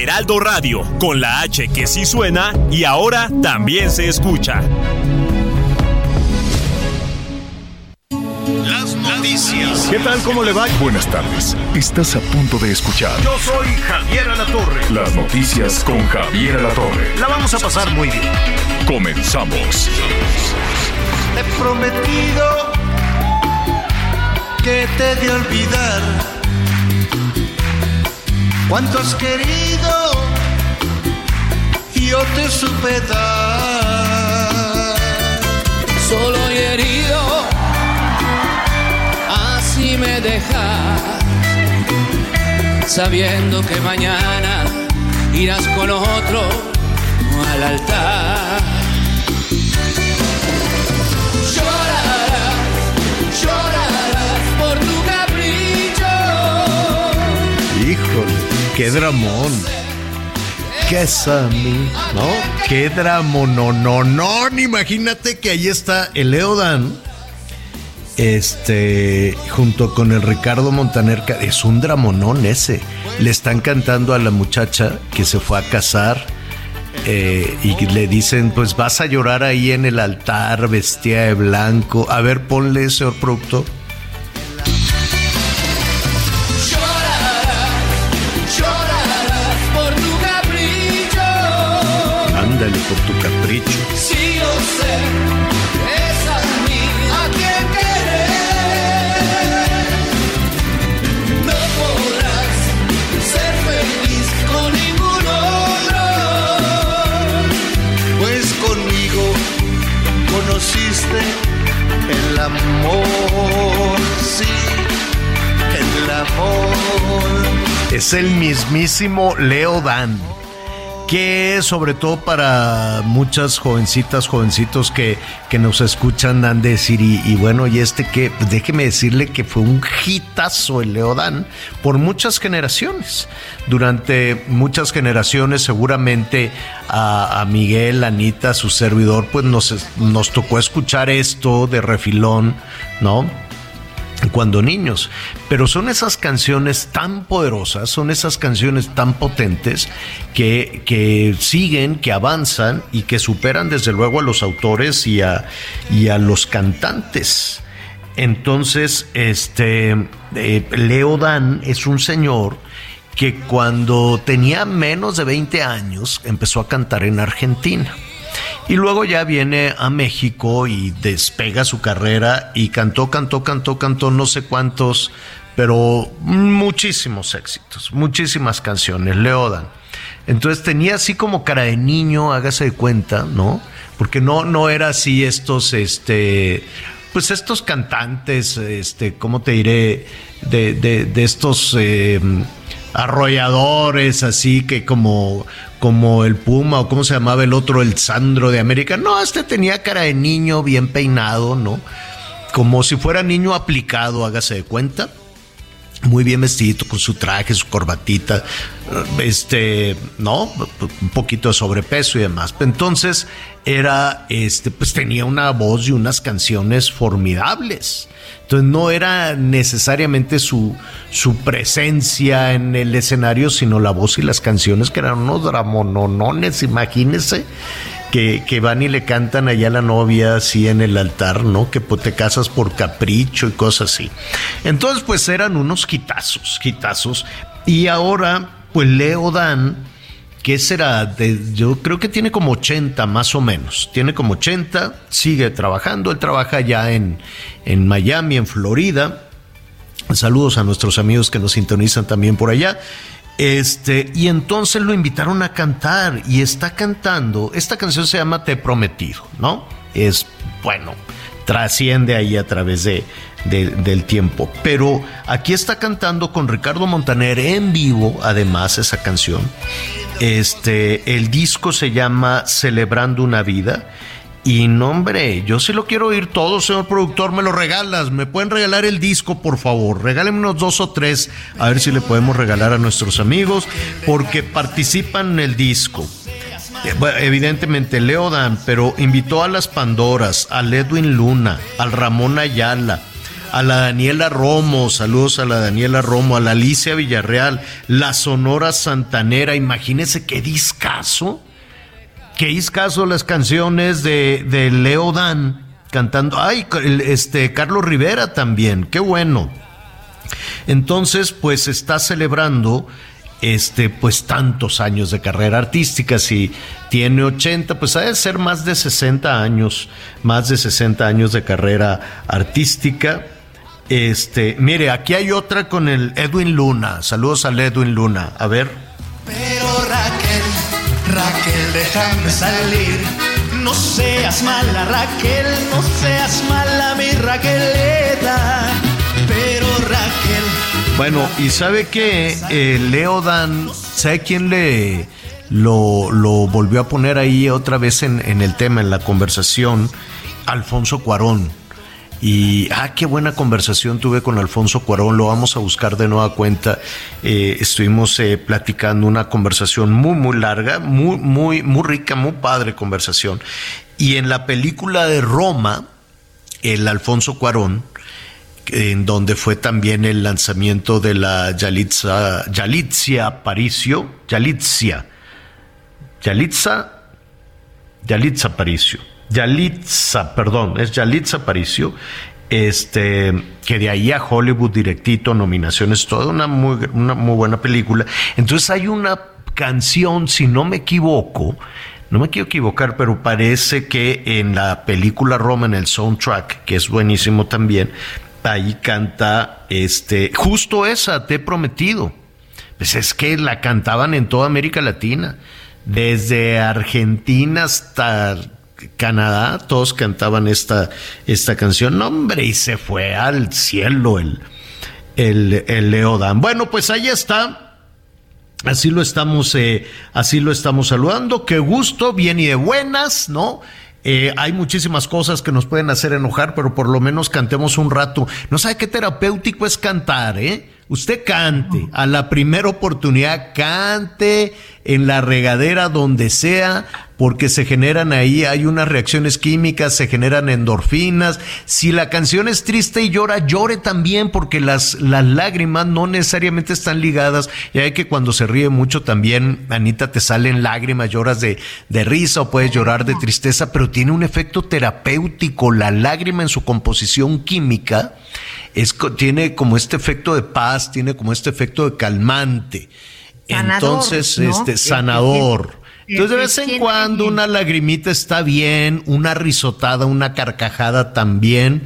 Heraldo Radio, con la H que sí suena y ahora también se escucha. Las noticias. ¿Qué tal? ¿Cómo le va? Buenas tardes. Estás a punto de escuchar Yo soy Javier Alatorre. las noticias con Javier Alatorre. La vamos a pasar muy bien. Comenzamos. Te he prometido que te de olvidar cuánto has querido yo te supe dar. solo y herido, así me dejas, sabiendo que mañana irás con otro al altar. Qué dramón. ¿Qué es a mí? ¿No? Qué dramón. No, no, no. Imagínate que ahí está el Leodan. Este, junto con el Ricardo Montaner, es un dramonón ese. Le están cantando a la muchacha que se fue a casar eh, y le dicen, pues vas a llorar ahí en el altar, vestida de blanco. A ver, ponle, señor productor. Es el mismísimo Leo Dan. Que sobre todo para muchas jovencitas, jovencitos que, que nos escuchan han de decir, y, bueno, y este que, déjeme decirle que fue un hitazo el Leo Dan por muchas generaciones. Durante muchas generaciones, seguramente a, a Miguel, a Anita, su servidor, pues nos, nos tocó escuchar esto de refilón, ¿no? Cuando niños. Pero son esas canciones tan poderosas, son esas canciones tan potentes que, que siguen, que avanzan y que superan desde luego a los autores y a, y a los cantantes. Entonces, este, eh, Leo Dan es un señor que cuando tenía menos de 20 años empezó a cantar en Argentina. Y luego ya viene a México y despega su carrera y cantó, cantó, cantó, cantó no sé cuántos, pero muchísimos éxitos, muchísimas canciones, Leodan. Entonces tenía así como cara de niño, hágase de cuenta, ¿no? Porque no, no era así estos, este, pues estos cantantes, este, ¿cómo te diré? De, de, estos eh, arrolladores, así que como, como el Puma o cómo se llamaba el otro, el Sandro de América. No, este tenía cara de niño, bien peinado, ¿no? Como si fuera niño aplicado, hágase de cuenta muy bien vestido, con su traje, su corbatita, este, ¿no? Un poquito de sobrepeso y demás. Entonces, era, este, pues tenía una voz y unas canciones formidables. Entonces, no era necesariamente su, su presencia en el escenario, sino la voz y las canciones, que eran unos dramononones, imagínense. Que, que, van y le cantan allá a la novia así en el altar, ¿no? Que te casas por capricho y cosas así. Entonces, pues eran unos quitazos, quitazos. Y ahora, pues Leo Dan, que será? De, yo creo que tiene como 80 más o menos. Tiene como 80, sigue trabajando. Él trabaja ya en, en Miami, en Florida. Saludos a nuestros amigos que nos sintonizan también por allá. Este, y entonces lo invitaron a cantar y está cantando. Esta canción se llama Te prometido, ¿no? Es, bueno, trasciende ahí a través de- del tiempo. Pero aquí está cantando con Ricardo Montaner en vivo, además, esa canción. Este, el disco se llama Celebrando una vida. Y no, hombre, yo sí lo quiero oír todo, señor productor, me lo regalas. ¿Me pueden regalar el disco, por favor? Regálenme unos dos o tres, a ver si le podemos regalar a nuestros amigos, porque participan en el disco. Eh, evidentemente Leo Dan, pero invitó a las Pandoras, al Edwin Luna, al Ramón Ayala, a la Daniela Romo, saludos a la Daniela Romo, a la Alicia Villarreal, la Sonora Santanera, imagínense qué discazo, qué discazo las canciones de, de Leo Dan cantando, ay, este Carlos Rivera también, qué bueno. Entonces, pues está celebrando este pues tantos años de carrera artística. Si tiene 80 pues ha de ser más de 60 años más de 60 años de carrera artística. Este mire aquí hay otra con el Edwin Luna. Saludos al Edwin Luna. A ver. Pero Raquel, déjame salir. No seas mala, Raquel, no seas mala, mi Raqueleta. Pero Raquel, Bueno, y sabe que Leo Dan, ¿sabe quién le lo, lo volvió a poner ahí otra vez en, en el tema, en la conversación? Alfonso Cuarón. Y, ah, qué buena conversación tuve con Alfonso Cuarón, lo vamos a buscar de nueva cuenta. Eh, estuvimos eh, platicando una conversación muy, muy larga, muy, muy, muy rica, muy padre conversación. Y en la película de Roma, el Alfonso Cuarón, en donde fue también el lanzamiento de la Yalitza, Yalitzia Aparicio, Yalitzia, Yalitza, Yalitza Aparicio, Yalitza, perdón, es Yalitza Aparicio, este, que de ahí a Hollywood directito, nominaciones, toda una muy, una muy buena película. Entonces hay una canción, si no me equivoco, no me quiero equivocar, pero parece que en la película Roma, en el soundtrack, que es buenísimo también, ahí canta este, justo esa, te he prometido. Pues es que la cantaban en toda América Latina, desde Argentina hasta Canadá, todos cantaban esta, esta canción. No, hombre, y se fue al cielo el, el, el Leodan. Bueno, pues ahí está. Así lo estamos, eh, así lo estamos saludando. Qué gusto, bien y de buenas, ¿no? Eh, hay muchísimas cosas que nos pueden hacer enojar, pero por lo menos cantemos un rato. No sabe qué terapéutico es cantar, ¿eh? Usted cante, a la primera oportunidad cante en la regadera donde sea, porque se generan ahí, hay unas reacciones químicas, se generan endorfinas. Si la canción es triste y llora, llore también, porque las, las lágrimas no necesariamente están ligadas. Y hay que cuando se ríe mucho también, Anita, te salen lágrimas, lloras de, de risa o puedes llorar de tristeza, pero tiene un efecto terapéutico. La lágrima en su composición química es, tiene como este efecto de paz, tiene como este efecto de calmante. Sanador, Entonces, ¿no? este, Es- sanador. Es- Entonces, de vez en cuando una lagrimita está bien, una risotada, una carcajada también.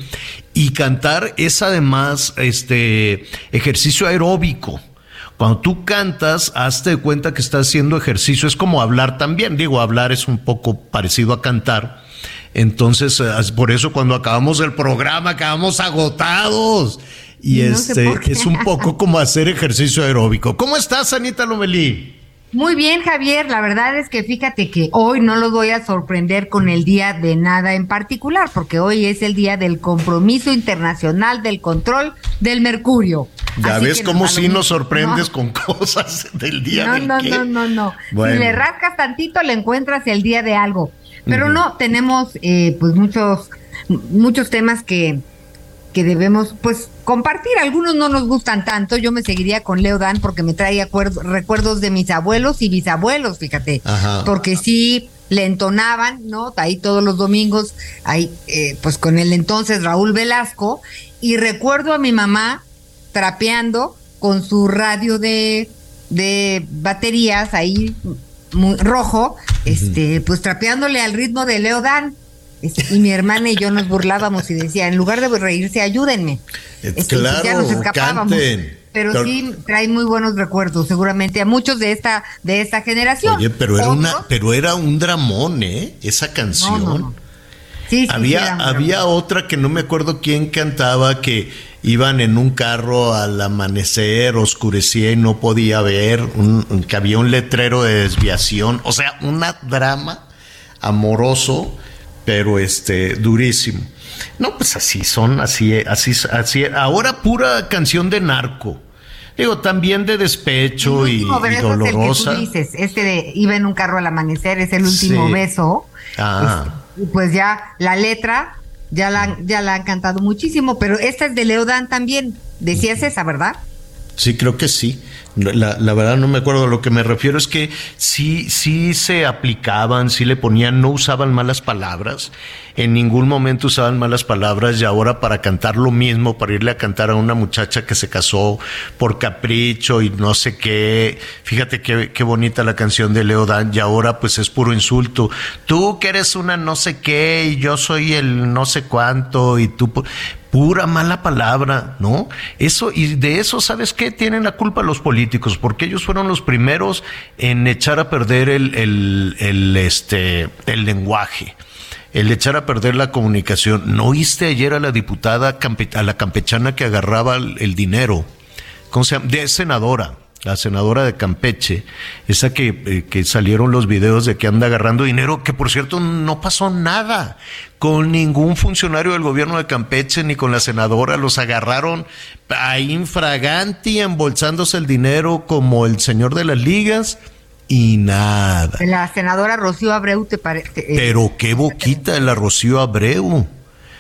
Y cantar es además este ejercicio aeróbico. Cuando tú cantas, hazte de cuenta que estás haciendo ejercicio. Es como hablar también. Digo, hablar es un poco parecido a cantar. Entonces, eh, por eso cuando acabamos el programa, acabamos agotados. Y No este es un poco como hacer ejercicio aeróbico. ¿Cómo estás, Anita Lomelí? Muy bien, Javier. La verdad es que fíjate que hoy no los voy a sorprender con el día de nada en particular, porque hoy es el día del compromiso internacional del control del mercurio. Ya Así ves cómo nos sí nos sorprendes No. con cosas del día No, del no, qué. no, no, no. Bueno. Si le rascas tantito, le encuentras el día de algo. Pero no, tenemos eh, pues muchos, muchos temas que, que debemos pues compartir. Algunos no nos gustan tanto. Yo me seguiría con Leo Dan porque me trae acuerdo- recuerdos de mis abuelos y bisabuelos, fíjate. Ajá. Porque sí le entonaban, ¿no? Ahí todos los domingos, ahí eh, pues con el entonces Raúl Velasco. Y recuerdo a mi mamá trapeando con su radio de, de baterías ahí muy rojo, este, pues trapeándole al ritmo de Leo Dan. Este, y mi hermana y yo nos burlábamos y decía, en lugar de reírse, ayúdenme. Eh, Este, ya claro, nos escapábamos. canten. Pero sí trae muy buenos recuerdos, seguramente a muchos de esta de esta generación. Oye, pero era una, pero era un dramón, ¿eh? Esa canción. No, no, no. Sí, sí, había, sí, había otra que no me acuerdo quién cantaba que iban en un carro al amanecer, oscurecía y no podía ver, un- que había un letrero de desviación, o sea, una drama amoroso, pero este durísimo. No, pues así son, así, así, así. Ahora pura canción de narco. Digo, también de despecho El y, y beso es el que dolorosa. tú dices, este de iba en un carro al amanecer, es el último Sí. beso. Ah. Este, y pues ya la letra, ya la, han- ya la han cantado muchísimo, pero esta es de Leodán también. Decías esa, ¿verdad? Sí, creo que sí. La, verdad no me acuerdo. Lo que me refiero es que sí, sí se aplicaban, sí le ponían, no usaban malas palabras. En ningún momento usaban malas palabras y ahora para cantar lo mismo, para irle a cantar a una muchacha que se casó por capricho y no sé qué. Fíjate qué, qué bonita la canción de Leo Dan y ahora pues es puro insulto. Tú que eres una no sé qué y yo soy el no sé cuánto y tú... pu- pura mala palabra, ¿no? Eso, y de eso, ¿sabes qué? Tienen la culpa los políticos, porque ellos fueron los primeros en echar a perder el, el, el, este, el lenguaje. El echar a perder la comunicación. ¿No oíste ayer a la diputada, a la campechana que agarraba el, dinero? ¿Cómo se llama? De senadora, la senadora de Campeche, esa que, eh, que salieron los videos de que anda agarrando dinero, que por cierto no pasó nada con ningún funcionario del gobierno de Campeche ni con la senadora, los agarraron ahí infraganti, embolsándose el dinero como el señor de las ligas y nada. La senadora Rocío Abreu te parece. Pero qué boquita de la Rocío Abreu.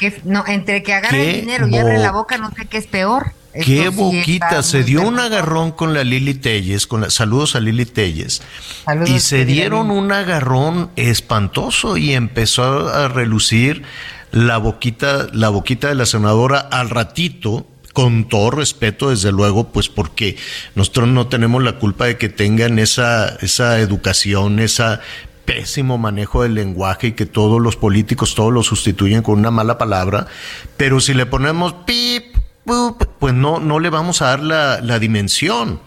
que, no, entre que agarra el dinero y abre la boca, no sé qué es peor. Qué Esto boquita, se dio un agarrón con la Lili Telles, con la, saludos a Lili Telles, Saludos, y se dieron un agarrón espantoso y empezó a relucir la boquita, la boquita de la senadora al ratito, con todo respeto, desde luego, pues porque nosotros no tenemos la culpa de que tengan esa, esa educación, esa pésimo manejo del lenguaje y que todos los políticos todos lo sustituyen con una mala palabra, pero si le ponemos pip, pues no, no le vamos a dar la, la dimensión.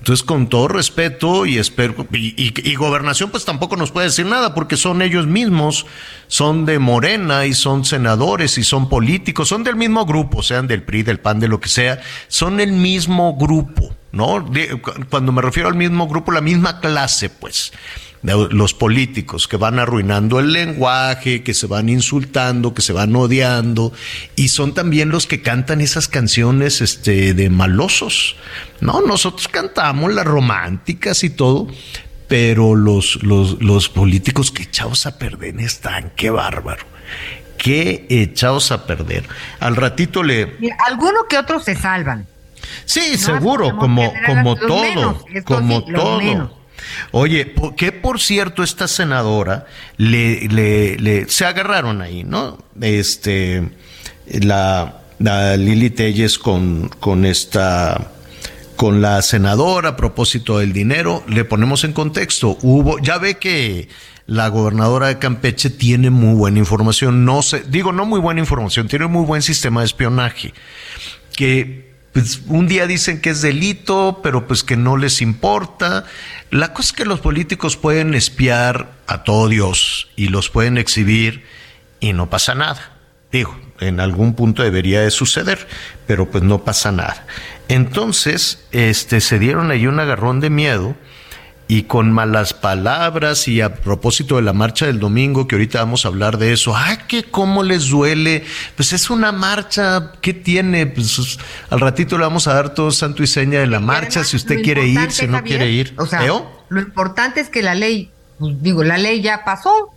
Entonces, con todo respeto y espero, y, y- y gobernación pues tampoco nos puede decir nada porque son ellos mismos, son de Morena y son senadores y son políticos, son del mismo grupo, sean del PRI, del PAN, de lo que sea, son el mismo grupo, ¿no? Cuando me refiero al mismo grupo, la misma clase, pues de los políticos que van arruinando el lenguaje, que se van insultando, que se van odiando, y son también los que cantan esas canciones este, de malosos. No, nosotros cantamos las románticas y todo, pero los, los, los políticos que echados a perder están, qué bárbaro. Qué echados a perder. Al ratito le, alguno que otros se salvan. Sí, No, seguro, como, como todo, menos, como sí, todo. Oye, que por cierto esta senadora le, le, le- se agarraron ahí, ¿no? Este, la, Lili Telles con, con esta, con la senadora a propósito del dinero, le ponemos en contexto. Hubo, ya ve que la gobernadora de Campeche tiene muy buena información, no sé, digo no muy buena información, tiene muy buen sistema de espionaje que pues, un día dicen que es delito, pero pues que no les importa. La cosa es que los políticos pueden espiar a todo Dios y los pueden exhibir y no pasa nada. Digo, en algún punto debería de suceder, pero pues no pasa nada. Entonces, este, se dieron ahí un agarrón de miedo y con malas palabras y a propósito de la marcha del domingo, que ahorita vamos a hablar de eso, ay, que cómo les duele, pues es una marcha, ¿qué tiene? Pues al ratito le vamos a dar todo santo y seña de la marcha, además, si usted quiere ir, si no Javier, quiere ir. O sea, ¿Eo? lo importante es que la ley, pues, digo, la ley ya pasó.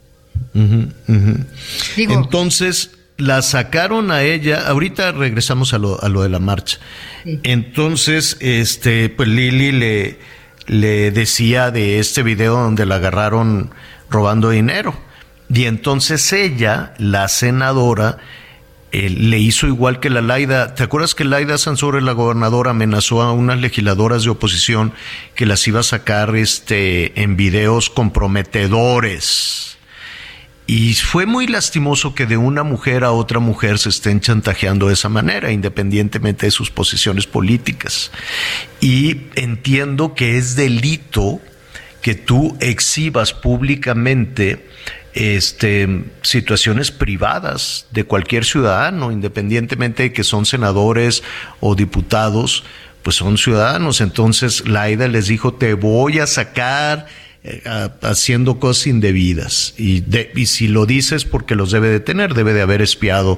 Digo, Entonces la sacaron a ella. Ahorita regresamos a lo, a lo de la marcha. Sí. Entonces, este, pues Lili le, le decía de este video donde la agarraron robando dinero. Y entonces ella, la senadora, eh, le hizo igual que la Laida. ¿Te acuerdas que Laida Sansores, la gobernadora, amenazó a unas legisladoras de oposición que las iba a sacar este, en videos comprometedores? Y fue muy lastimoso que de una mujer a otra mujer se estén chantajeando de esa manera, independientemente de sus posiciones políticas. Y entiendo que es delito que tú exhibas públicamente este, situaciones privadas de cualquier ciudadano, independientemente de que son senadores o diputados, pues son ciudadanos. Entonces Laida les dijo, te voy a sacar haciendo cosas indebidas. Y, y si lo dices porque los debe de tener, debe de haber espiado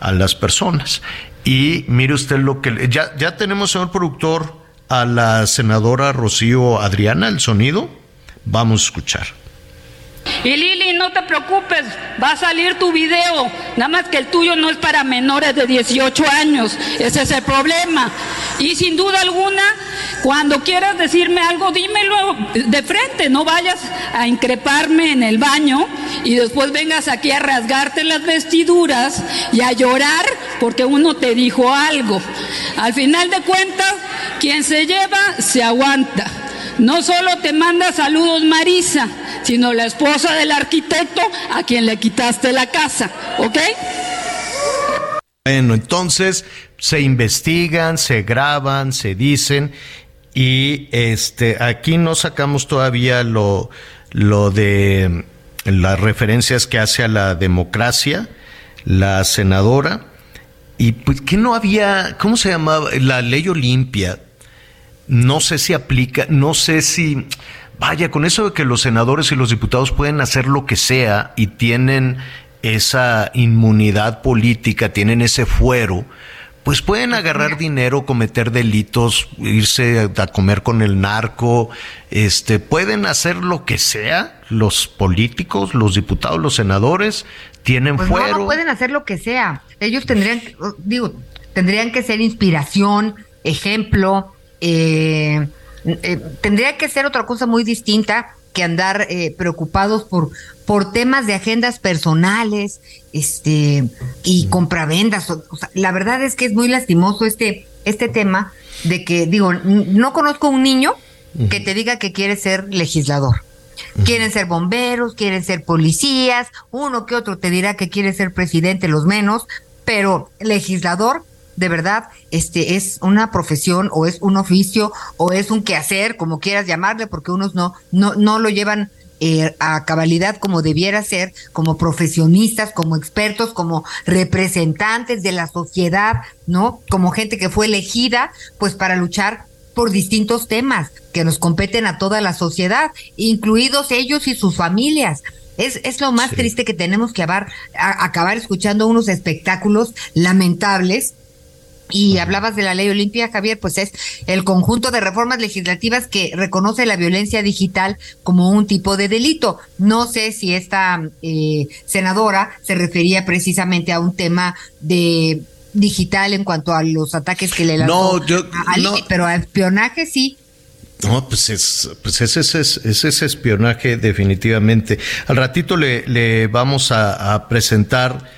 a las personas. Y mire usted lo que... Ya, ya tenemos, señor productor, a la senadora Rocío Adriana, el sonido. Vamos a escuchar. Y Lili, no te preocupes, va a salir tu video, nada más que el tuyo no es para menores de 18 años, ese es el problema. Y sin duda alguna, cuando quieras decirme algo, dímelo de frente, no vayas a increparme en el baño y después vengas aquí a rasgarte las vestiduras y a llorar porque uno te dijo algo. Al final de cuentas, quien se lleva, se aguanta. No solo te manda saludos Marisa, sino la esposa del arquitecto a quien le quitaste la casa, ¿ok? Bueno, entonces se investigan, se graban, se dicen y este aquí no sacamos todavía lo lo de las referencias que hace a la democracia la senadora y pues que no había, ¿cómo se llamaba? La ley Olimpia. No sé si aplica, no sé si Vaya, con eso de que los senadores y los diputados pueden hacer lo que sea y tienen esa inmunidad política, tienen ese fuero, pues pueden agarrar dinero, cometer delitos, irse a comer con el narco, este, pueden hacer lo que sea, los políticos, los diputados, los senadores, tienen pues fuero. No, pueden hacer lo que sea. Ellos tendrían, digo, tendrían que ser inspiración, ejemplo, eh, eh, tendría que ser otra cosa muy distinta que andar eh, preocupados por, por temas de agendas personales este y compravendas. O, la verdad es que es muy lastimoso este, este tema de que, digo, no conozco un niño que te diga que quiere ser legislador. Quieren ser bomberos, quieren ser policías, uno que otro te dirá que quiere ser presidente, los menos, pero legislador de verdad este es una profesión o es un oficio o es un quehacer, como quieras llamarle, porque unos no, no, no lo llevan eh, a cabalidad como debiera ser, como profesionistas, como expertos, como representantes de la sociedad, ¿no? Como gente que fue elegida, pues para luchar por distintos temas que nos competen a toda la sociedad, incluidos ellos y sus familias. Es, es lo más triste que tenemos que acabar, acabar escuchando unos espectáculos lamentables y hablabas de la ley Olimpia, Javier, pues es el conjunto de reformas legislativas que reconoce la violencia digital como un tipo de delito. No sé si esta eh, senadora se refería precisamente a un tema de digital en cuanto a los ataques que le lanzó no, yo, no. pero a espionaje sí. No, pues es, pues ese es, ese espionaje definitivamente. Al ratito le, le vamos a, a presentar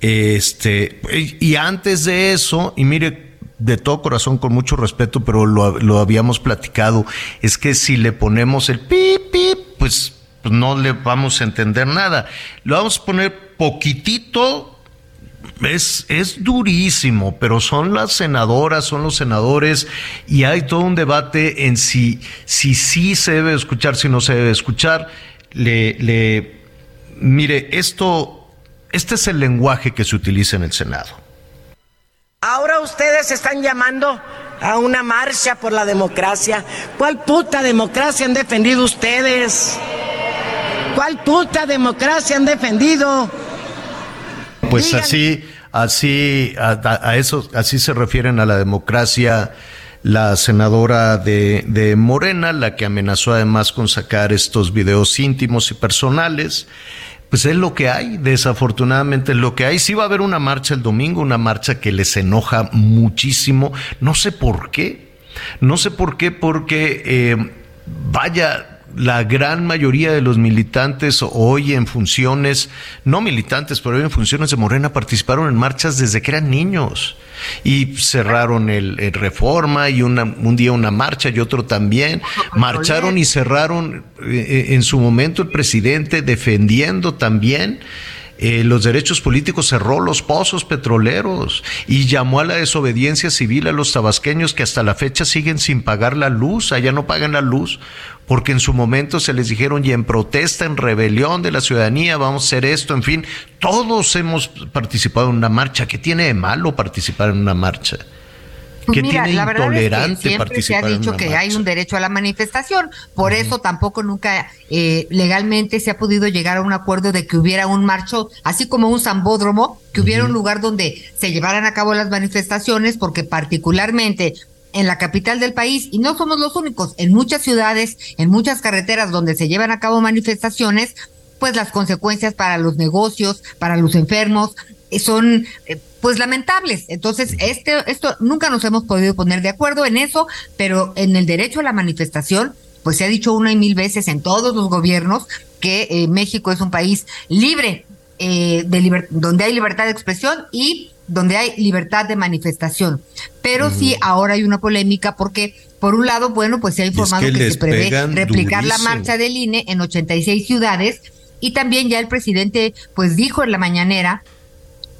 este, y antes de eso, y mire, de todo corazón, con mucho respeto, pero lo, lo habíamos platicado, es que si le ponemos el pip, pip, pues, pues no le vamos a entender nada. Lo vamos a poner poquitito, es, es durísimo, pero son las senadoras, son los senadores, y hay todo un debate en si, si sí se debe escuchar, si no se debe escuchar. Le, le, mire, esto este es el lenguaje que se utiliza en el Senado. Ahora ustedes están llamando a una marcha por la democracia. ¿Cuál puta democracia han defendido ustedes? ¿Cuál puta democracia han defendido? Pues así, así, a, eso, así se refieren a la democracia la senadora de, de Morena, la que amenazó además con sacar estos videos íntimos y personales pues es lo que hay, desafortunadamente es lo que hay. Sí va a haber una marcha el domingo, una marcha que les enoja muchísimo, no sé por qué, no sé por qué, porque eh, vaya, la gran mayoría de los militantes hoy en funciones, no militantes, pero hoy en funciones de Morena participaron en marchas desde que eran niños y cerraron el, Reforma y una, un día una marcha y otro también. Marcharon y cerraron eh, eh, en su momento el presidente defendiendo también. Eh, los derechos políticos cerró los pozos petroleros y llamó a la desobediencia civil a los tabasqueños que hasta la fecha siguen sin pagar la luz, allá no pagan la luz porque en su momento se les dijeron y en protesta, en rebelión de la ciudadanía, vamos a hacer esto, en fin, todos hemos participado en una marcha. ¿Qué tiene de malo participar en una marcha? Pues mira, la verdad es que siempre se ha dicho que hay un derecho a la manifestación, por eso tampoco nunca eh, legalmente se ha podido llegar a un acuerdo de que hubiera un marcho, así como un zambódromo, que hubiera un lugar donde se llevaran a cabo las manifestaciones, porque particularmente en la capital del país, y no somos los únicos, en muchas ciudades, en muchas carreteras donde se llevan a cabo manifestaciones, pues las consecuencias para los negocios, para los enfermos, son eh, pues lamentables. Entonces, este, esto nunca nos hemos podido poner de acuerdo en eso, pero en el derecho a la manifestación, pues se ha dicho una y mil veces en todos los gobiernos que eh, México es un país libre, eh, de donde hay libertad de expresión y donde hay libertad de manifestación. Pero sí, ahora hay una polémica porque, por un lado, bueno, pues se ha informado que, se prevé replicar la marcha del INE en 86 ciudades y también ya el presidente, pues dijo en la mañanera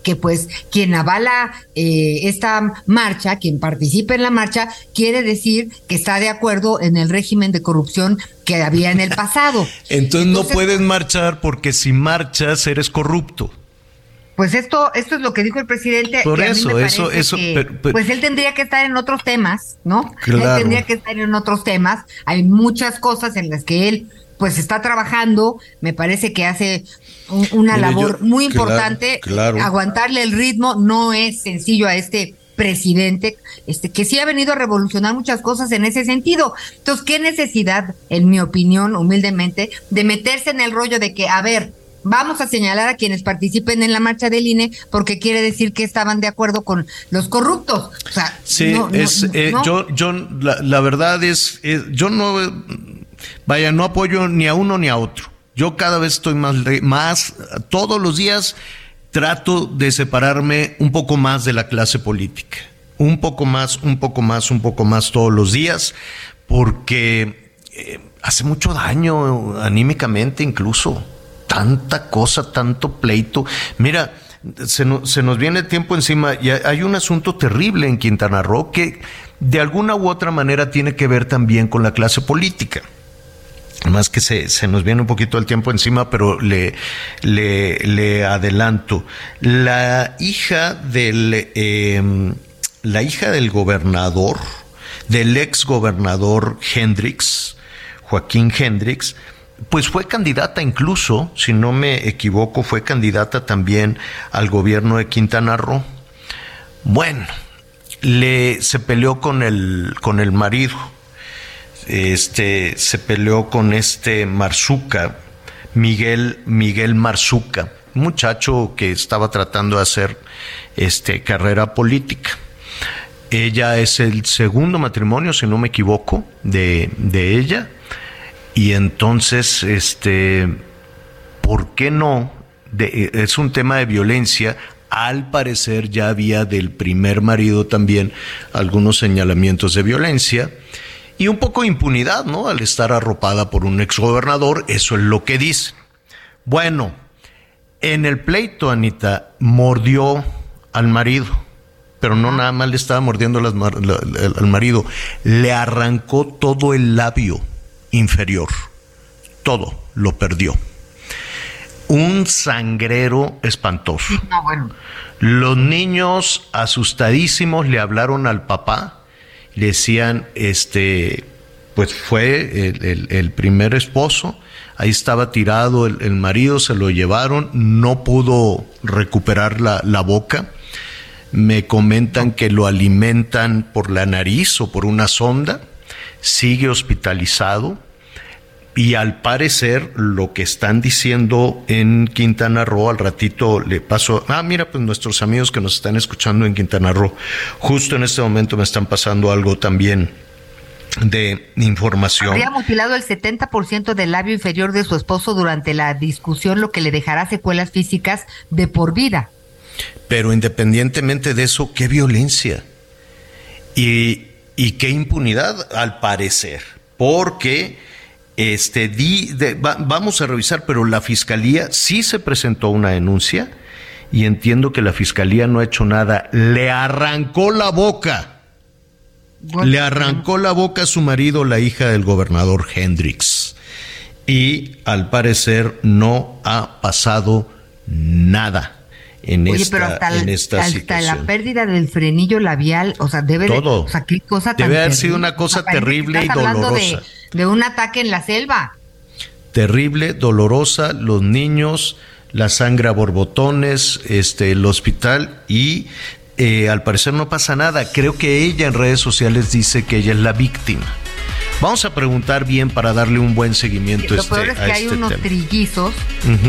que pues quien avala eh, esta marcha, quien participe en la marcha, quiere decir que está de acuerdo en el régimen de corrupción que había en el pasado. Entonces, no puedes marchar porque si marchas eres corrupto. Pues esto, esto es lo que dijo el presidente. Por eso, eso, eso. pues él tendría que estar en otros temas, ¿no? Él tendría que estar en otros temas. Hay muchas cosas en las que él pues está trabajando, me parece que hace una labor muy importante. Aguantarle el ritmo no es sencillo a este presidente, este, que sí ha venido a revolucionar muchas cosas en ese sentido. Entonces, ¿qué necesidad, en mi opinión, humildemente, de meterse en el rollo de que, a ver, vamos a señalar a quienes participen en la marcha del INE porque quiere decir que estaban de acuerdo con los corruptos. O sea, sí, es, eh, yo, yo, la, verdad es, yo no, vaya, no apoyo ni a uno ni a otro. Yo cada vez estoy más, más, todos los días trato de separarme un poco más de la clase política. Un poco más, un poco más, un poco más todos los días, porque eh, hace mucho daño anímicamente incluso. Tanta cosa, tanto pleito. Mira, se, se nos viene tiempo encima y hay un asunto terrible en Quintana Roo que de alguna u otra manera tiene que ver también con la clase política más que se, se, nos viene un poquito el tiempo encima, pero le, le, le adelanto. La hija del, em, la hija del gobernador, del ex gobernador Hendrix, Joaquín Hendrix, pues fue candidata incluso, si no me equivoco, fue candidata también al gobierno de Quintana Roo. Bueno, le, se peleó con el, con el marido este, se peleó con este Marzuca, Miguel, Miguel Marzuca, muchacho que estaba tratando de hacer este, carrera política. Ella es el segundo matrimonio, si no me equivoco, de, de ella. Y entonces, este, ¿por qué no? es un tema de violencia. Al parecer ya había del primer marido también algunos señalamientos de violencia y un poco de impunidad, ¿no? Al estar arropada por un exgobernador, eso es lo que dice. Bueno, en el pleito, Anita, mordió al marido, pero no nada más le estaba mordiendo al marido, le arrancó todo el labio inferior, todo lo perdió. Un sangrero espantoso. bueno. Los niños asustadísimos le hablaron al papá decían, este, pues fue el, primer esposo, ahí estaba tirado el, marido, se lo llevaron, no pudo recuperar la, la boca. Me comentan que lo alimentan por la nariz o por una sonda, sigue hospitalizado y al parecer lo que están diciendo en Quintana Roo, al ratito le paso, ah, mira, pues nuestros amigos que nos están escuchando en Quintana Roo, justo en este momento me están pasando algo también de información. Habría mutilado el 70% del labio inferior de su esposo durante la discusión, lo que le dejará secuelas físicas de por vida. Pero independientemente de eso, qué violencia y, y qué impunidad al parecer, porque este, di, vamos a revisar, pero la fiscalía sí se presentó una denuncia y entiendo que la fiscalía no ha hecho nada. Le arrancó la boca. Le arrancó la boca a su marido, la hija del gobernador Hendrix. Y al parecer no ha pasado nada en Oye, esta, pero hasta, en esta hasta situación. la pérdida del frenillo labial, o sea, debe Todo. de, o sea, qué cosa tan Debe haber sido una cosa O sea, terrible y hablando de- dolorosa. De, un ataque en la selva. terrible, dolorosa, los niños, la sangre a borbotones, este, el hospital y eh, al parecer no pasa nada. Creo que ella en redes sociales dice que ella es la víctima. Vamos a preguntar bien para darle un buen seguimiento a Lo este, peor es a que hay este unos tema. trillizos,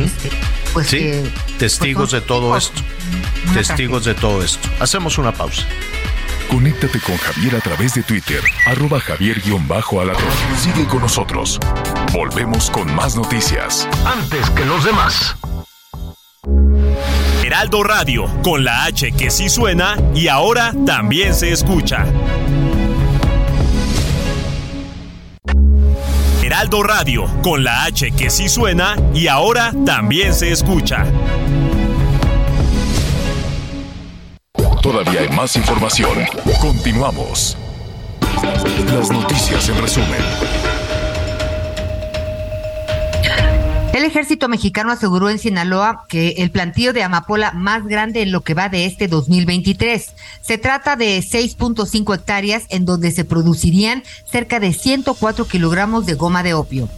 este, pues Sí, que testigos pues son de todo testigos. esto. Testigos de todo esto. Hacemos una pausa. Conéctate con Javier a través de Twitter, arroba javier-alatón. Sigue con nosotros. Volvemos con más noticias. Antes que los demás. Heraldo Radio, con la H que sí suena y ahora también se escucha. Heraldo Radio, con la H que sí suena y ahora también se escucha. Todavía hay más información. Continuamos. Las noticias en resumen. Ejército mexicano aseguró en Sinaloa que el plantío de amapola más grande en lo que va de este 2023. Se trata de 6.5 hectáreas en donde se producirían cerca de 104 kilogramos de goma de opio.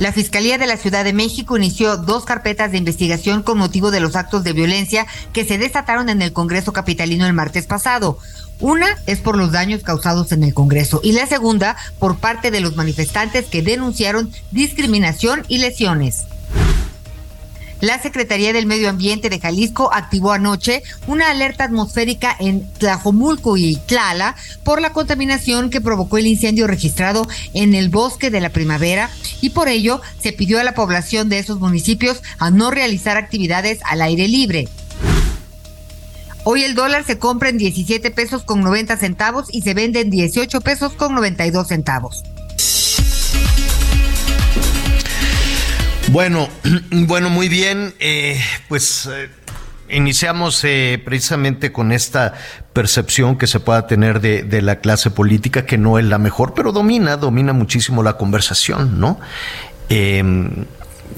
La Fiscalía de la Ciudad de México inició dos carpetas de investigación con motivo de los actos de violencia que se desataron en el Congreso Capitalino el martes pasado. Una es por los daños causados en el Congreso y la segunda por parte de los manifestantes que denunciaron discriminación y lesiones. La Secretaría del Medio Ambiente de Jalisco activó anoche una alerta atmosférica en Tlajomulco y Tlala por la contaminación que provocó el incendio registrado en el bosque de la primavera y por ello se pidió a la población de esos municipios a no realizar actividades al aire libre. Hoy el dólar se compra en 17 pesos con 90 centavos y se vende en 18 pesos con 92 centavos. Bueno, bueno, muy bien. eh, pues eh, iniciamos eh, precisamente con esta percepción que se pueda tener de, de la clase política, que no es la mejor, pero domina, domina muchísimo la conversación, ¿no?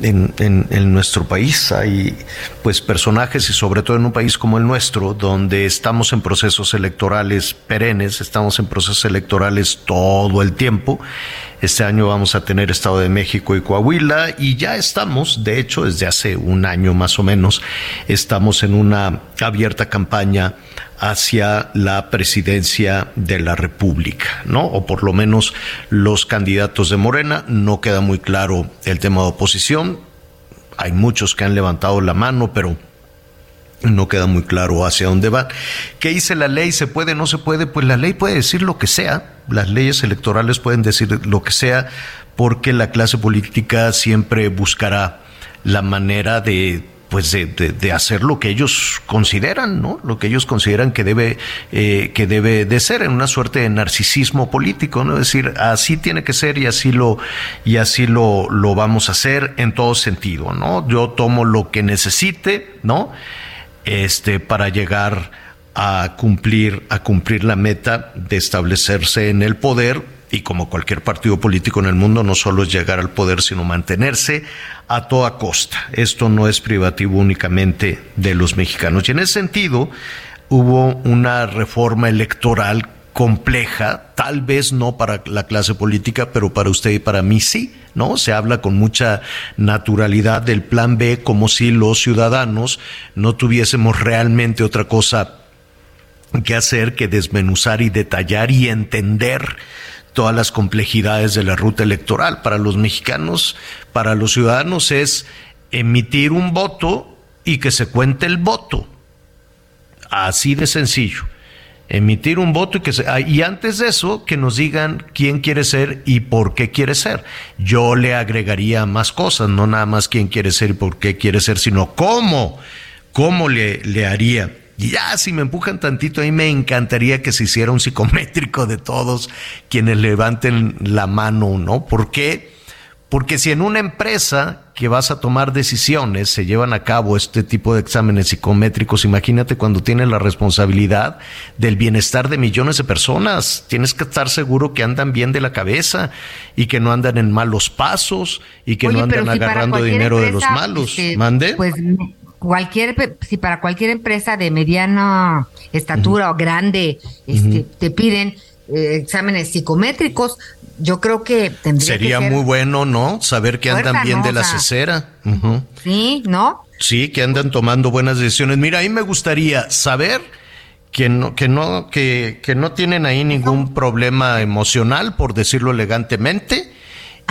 En, en- en nuestro país hay pues personajes y sobre todo en un país como el nuestro donde estamos en procesos electorales perennes, estamos en procesos electorales todo el tiempo. Este año vamos a tener Estado de México y Coahuila y ya estamos, de hecho desde hace un año más o menos, estamos en una abierta campaña hacia la presidencia de la República, ¿no? O por lo menos los candidatos de Morena, no queda muy claro el tema de oposición, hay muchos que han levantado la mano, pero no queda muy claro hacia dónde van. ¿Qué dice la ley? ¿Se puede? ¿No se puede? Pues la ley puede decir lo que sea. Las leyes electorales pueden decir lo que sea porque la clase política siempre buscará la manera de pues de, de- de hacer lo que ellos consideran, ¿no? Lo que ellos consideran que debe, eh, que debe de ser en una suerte de narcisismo político, ¿no? Es decir, así tiene que ser y así lo, y así lo, lo vamos a hacer en todo sentido, ¿no? Yo tomo lo que necesite, ¿no? este, para llegar a cumplir, a cumplir la meta de establecerse en el poder y como cualquier partido político en el mundo, no solo es llegar al poder, sino mantenerse a toda costa. Esto no es privativo únicamente de los mexicanos. Y en ese sentido, hubo una reforma electoral compleja, tal vez no para la clase política, pero para usted y para mí sí, ¿no? Se habla con mucha naturalidad del plan B como si los ciudadanos no tuviésemos realmente otra cosa que hacer que desmenuzar y detallar y entender todas las complejidades de la ruta electoral. Para los mexicanos, para los ciudadanos es emitir un voto y que se cuente el voto. Así de sencillo. Emitir un voto y que se, ah, y antes de eso que nos digan quién quiere ser y por qué quiere ser. Yo le agregaría más cosas, no nada más quién quiere ser y por qué quiere ser, sino cómo, cómo le, le haría. Ya, si me empujan tantito, a mí me encantaría que se hiciera un psicométrico de todos quienes levanten la mano, ¿no? ¿Por qué? Porque si en una empresa que vas a tomar decisiones se llevan a cabo este tipo de exámenes psicométricos, imagínate cuando tienes la responsabilidad del bienestar de millones de personas. Tienes que estar seguro que andan bien de la cabeza y que no andan en malos pasos y que no andan agarrando dinero de los malos. este, ¿Mande? Pues cualquier, si para cualquier empresa de mediana estatura o grande este, te piden eh, exámenes psicométricos, yo creo que tendría Sería que ser, muy bueno, ¿no? Saber que andan bien de la cesera. Sí, ¿no? Sí, que andan tomando buenas decisiones. Mira, ahí me gustaría saber que no, que no, que, que no tienen ahí ningún problema emocional, por decirlo elegantemente,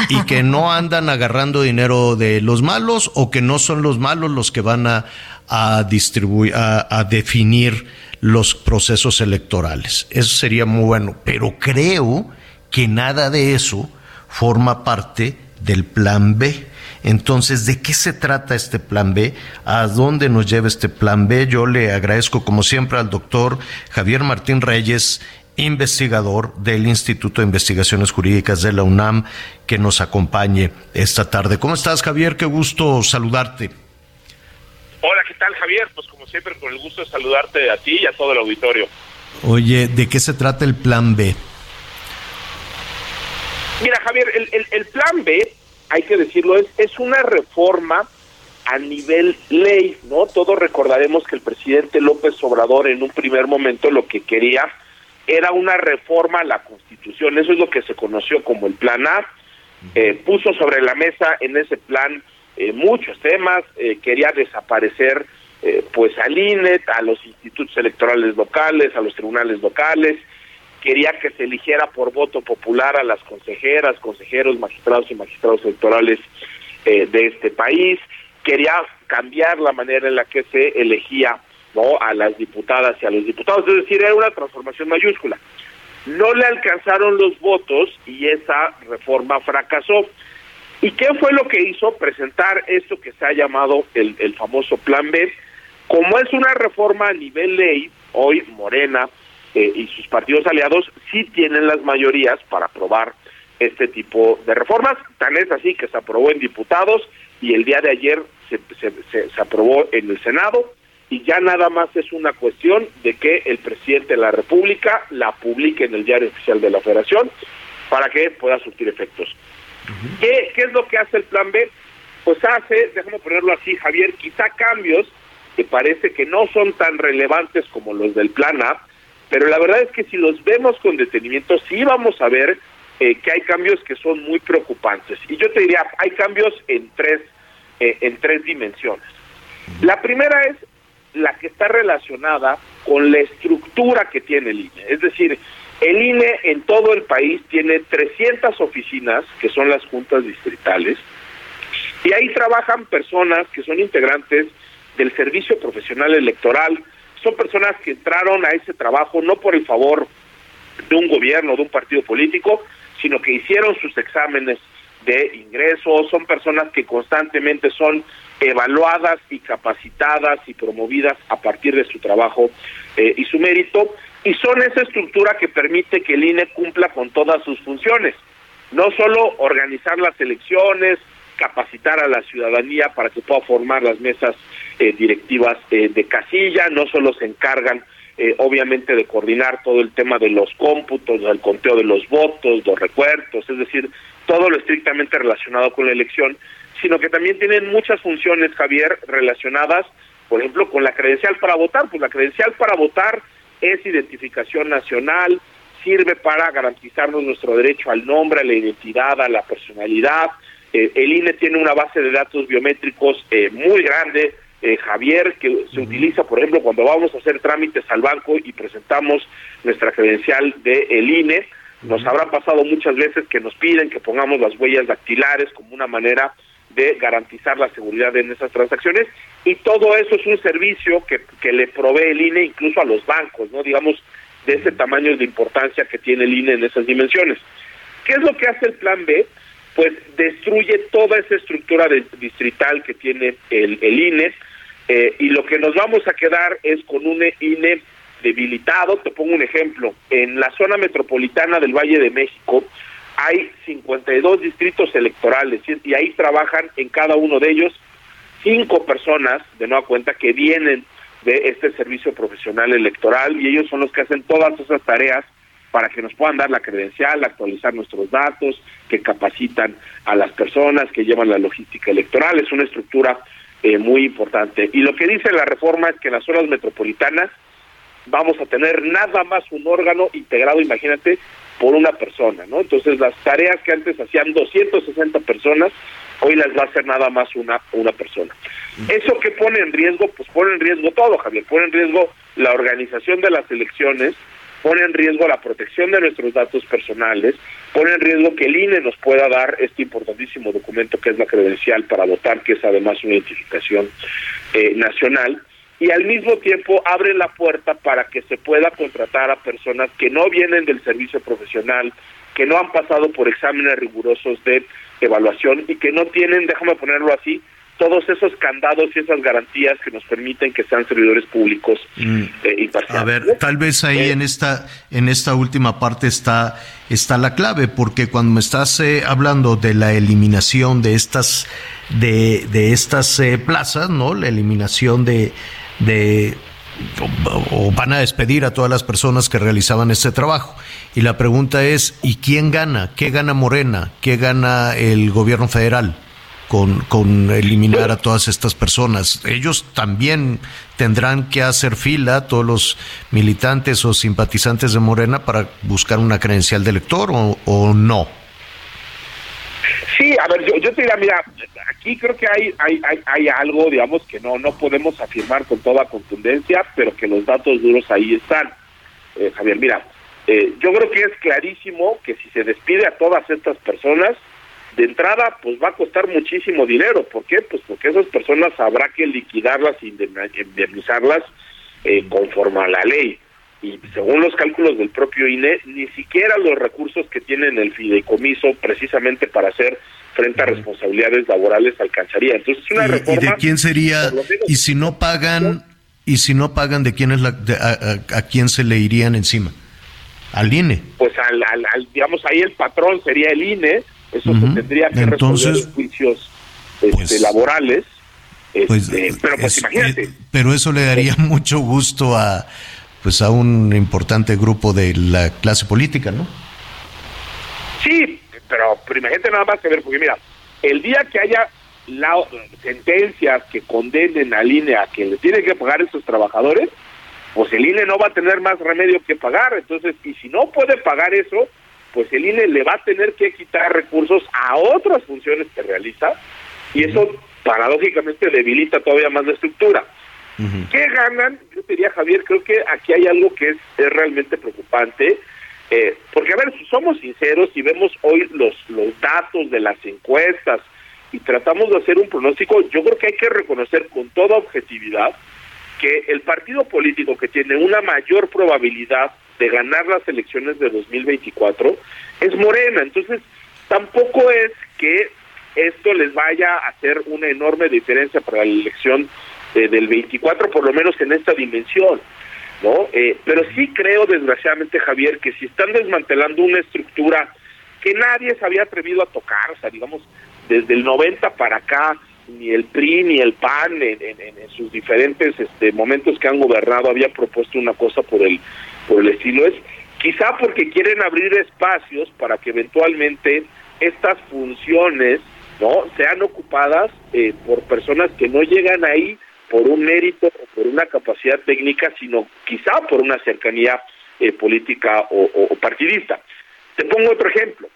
y que no andan agarrando dinero de los malos o que no son los malos los que van a, a distribuir, a, a definir los procesos electorales. Eso sería muy bueno, pero creo que nada de eso forma parte del plan B. Entonces, ¿de qué se trata este plan B? ¿A dónde nos lleva este plan B? Yo le agradezco, como siempre, al doctor Javier Martín Reyes, investigador del Instituto de Investigaciones Jurídicas de la UNAM, que nos acompañe esta tarde. ¿Cómo estás, Javier? Qué gusto saludarte. Hola, ¿qué tal Javier? Pues como siempre, con el gusto de saludarte a ti y a todo el auditorio. Oye, ¿de qué se trata el plan B? Mira, Javier, el, el- el plan B, hay que decirlo, es, es una reforma a nivel ley, ¿no? Todos recordaremos que el presidente López Obrador en un primer momento lo que quería era una reforma a la Constitución, eso es lo que se conoció como el plan A, Eh, puso sobre la mesa en ese plan eh, muchos temas, eh, quería desaparecer eh, pues al INE, a los institutos electorales locales, a los tribunales locales, quería que se eligiera por voto popular a las consejeras, consejeros, magistrados y magistrados electorales de este país, quería cambiar la manera en la que se elegía no a las diputadas y a los diputados, es decir, era una transformación mayúscula. No le alcanzaron los votos y esa reforma fracasó. ¿Y qué fue lo que hizo? Presentar esto que se ha llamado el, el famoso Plan B. Como es una reforma a nivel ley, hoy Morena eh, y sus partidos aliados sí tienen las mayorías para aprobar este tipo de reformas. Tan es así que se aprobó en diputados y el día de ayer se, se, se- se aprobó en el Senado y ya nada más es una cuestión de que el presidente de la República la publique en el diario oficial de la Federación para que pueda surtir efectos. ¿Qué, ¿Qué es lo que hace el plan B? Pues hace, déjame ponerlo así, Javier, quizá cambios que parece que no son tan relevantes como los del plan A, pero la verdad es que si los vemos con detenimiento, sí vamos a ver eh, que hay cambios que son muy preocupantes. Y yo te diría, hay cambios en tres, eh, en tres dimensiones. La primera es la que está relacionada con la estructura que tiene el INE. Es decir, el INE en todo el país tiene 300 oficinas, que son las juntas distritales, y ahí trabajan personas que son integrantes del servicio profesional electoral. Son personas que entraron a ese trabajo no por el favor de un gobierno, de un partido político, sino que hicieron sus exámenes de ingreso, son personas que constantemente son evaluadas y capacitadas y promovidas a partir de su trabajo eh, y su mérito, y son esa estructura que permite que el INE cumpla con todas sus funciones, no solo organizar las elecciones, capacitar a la ciudadanía para que pueda formar las mesas eh, directivas eh, de casilla, no solo se encargan eh, obviamente de coordinar todo el tema de los cómputos, del conteo de los votos, los recuertos, es decir, todo lo estrictamente relacionado con la elección, sino que también tienen muchas funciones, Javier, relacionadas, por ejemplo, con la credencial para votar. Pues la credencial para votar es identificación nacional, sirve para garantizarnos nuestro derecho al nombre, a la identidad, a la personalidad. Eh, el INE tiene una base de datos biométricos eh, muy grande, eh, Javier, que se utiliza, por ejemplo, cuando vamos a hacer trámites al banco y presentamos nuestra credencial de el INE. Nos habrá pasado muchas veces que nos piden que pongamos las huellas dactilares como una manera de garantizar la seguridad en esas transacciones y todo eso es un servicio que, que le provee el INE incluso a los bancos, no digamos de ese tamaño de importancia que tiene el INE en esas dimensiones. ¿Qué es lo que hace el plan B? Pues destruye toda esa estructura de- distrital que tiene el, el INE eh, y lo que nos vamos a quedar es con un INE debilitado. Te pongo un ejemplo. En la zona metropolitana del Valle de México hay 52 distritos electorales y ahí trabajan en cada uno de ellos cinco personas de nueva cuenta que vienen de este servicio profesional electoral y ellos son los que hacen todas esas tareas para que nos puedan dar la credencial, actualizar nuestros datos, que capacitan a las personas, que llevan la logística electoral. Es una estructura eh, muy importante. Y lo que dice la reforma es que en las zonas metropolitanas vamos a tener nada más un órgano integrado, imagínate, por una persona, ¿no? Entonces las tareas que antes hacían 260 personas, hoy las va a hacer nada más una, una persona. ¿Eso que pone en riesgo? Pues pone en riesgo todo, Javier, pone en riesgo la organización de las elecciones, pone en riesgo la protección de nuestros datos personales, pone en riesgo que el INE nos pueda dar este importantísimo documento que es la credencial para votar, que es además una identificación eh, nacional, y al mismo tiempo abre la puerta para que se pueda contratar a personas que no vienen del servicio profesional, que no han pasado por exámenes rigurosos de evaluación y que no tienen, déjame ponerlo así, todos esos candados y esas garantías que nos permiten que sean servidores públicos mm. eh, A ver, tal vez ahí eh, en esta en esta última parte está está la clave, porque cuando me estás eh, hablando de la eliminación de estas de, de estas plazas, ¿no? La eliminación de de o, van a despedir a todas las personas que realizaban este trabajo. Y la pregunta es, ¿y quién gana? ¿Qué gana Morena? ¿Qué gana el gobierno federal? Con, con, eliminar a todas estas personas. Ellos también tendrán que hacer fila, todos los militantes o simpatizantes de Morena, para buscar una credencial de elector o, o no. A ver, yo, yo te diría, mira, aquí creo que hay, hay, hay, algo, digamos, que no, no podemos afirmar con toda contundencia, pero que los datos duros ahí están. Eh, Javier, mira, eh, yo creo que es clarísimo que si se despide a todas estas personas, de entrada, pues va a costar muchísimo dinero. ¿Por qué? Pues porque esas personas habrá que liquidarlas, indemnizarlas eh, conforme a la ley y según los cálculos del propio INE, ni siquiera los recursos que tienen el fideicomiso precisamente para hacer frente a responsabilidades laborales alcanzaría. Entonces, una ¿Y, reforma, ¿Y de quién sería? Y si no pagan, y si no pagan, ¿de quién es la, a, quién se le irían encima? ¿Al INE? Pues al, digamos, ahí el patrón sería el INE, eso se tendría que Entonces, resolver juicios este, pues, laborales. Pues, este, pero pues imagínate. Eh, pero eso le daría mucho gusto a pues a un importante grupo de la clase política, ¿no? Sí, pero, pero imagínate nada más que ver, porque mira, el día que haya la, sentencias que condenen al INE a que le tienen que pagar a esos trabajadores, pues el INE no va a tener más remedio que pagar. Entonces, y si no puede pagar eso, pues el INE le va a tener que quitar recursos a otras funciones que realiza y eso paradójicamente debilita todavía más la estructura. ¿Qué ganan? Yo diría, Javier, creo que aquí hay algo que es, realmente preocupante, eh, porque a ver, si somos sinceros y vemos hoy los, los datos de las encuestas y tratamos de hacer un pronóstico, yo creo que hay que reconocer con toda objetividad que el partido político que tiene una mayor probabilidad de ganar las elecciones de 2024 es Morena. Entonces, tampoco es que esto les vaya a hacer una enorme diferencia para la elección eh, del 24, por lo menos en esta dimensión. ¿no? Eh, pero sí creo, desgraciadamente, Javier, que si están desmantelando una estructura que nadie se había atrevido a tocar, o sea, digamos, desde el 90 para acá, ni el PRI ni el PAN en, en, sus diferentes este, momentos que han gobernado había propuesto una cosa por el, por el estilo, es quizá porque quieren abrir espacios para que eventualmente estas funciones no sean ocupadas eh, por personas que no llegan ahí por un mérito o por una capacidad técnica, sino quizá por una cercanía eh, política o, partidista. Te pongo otro ejemplo.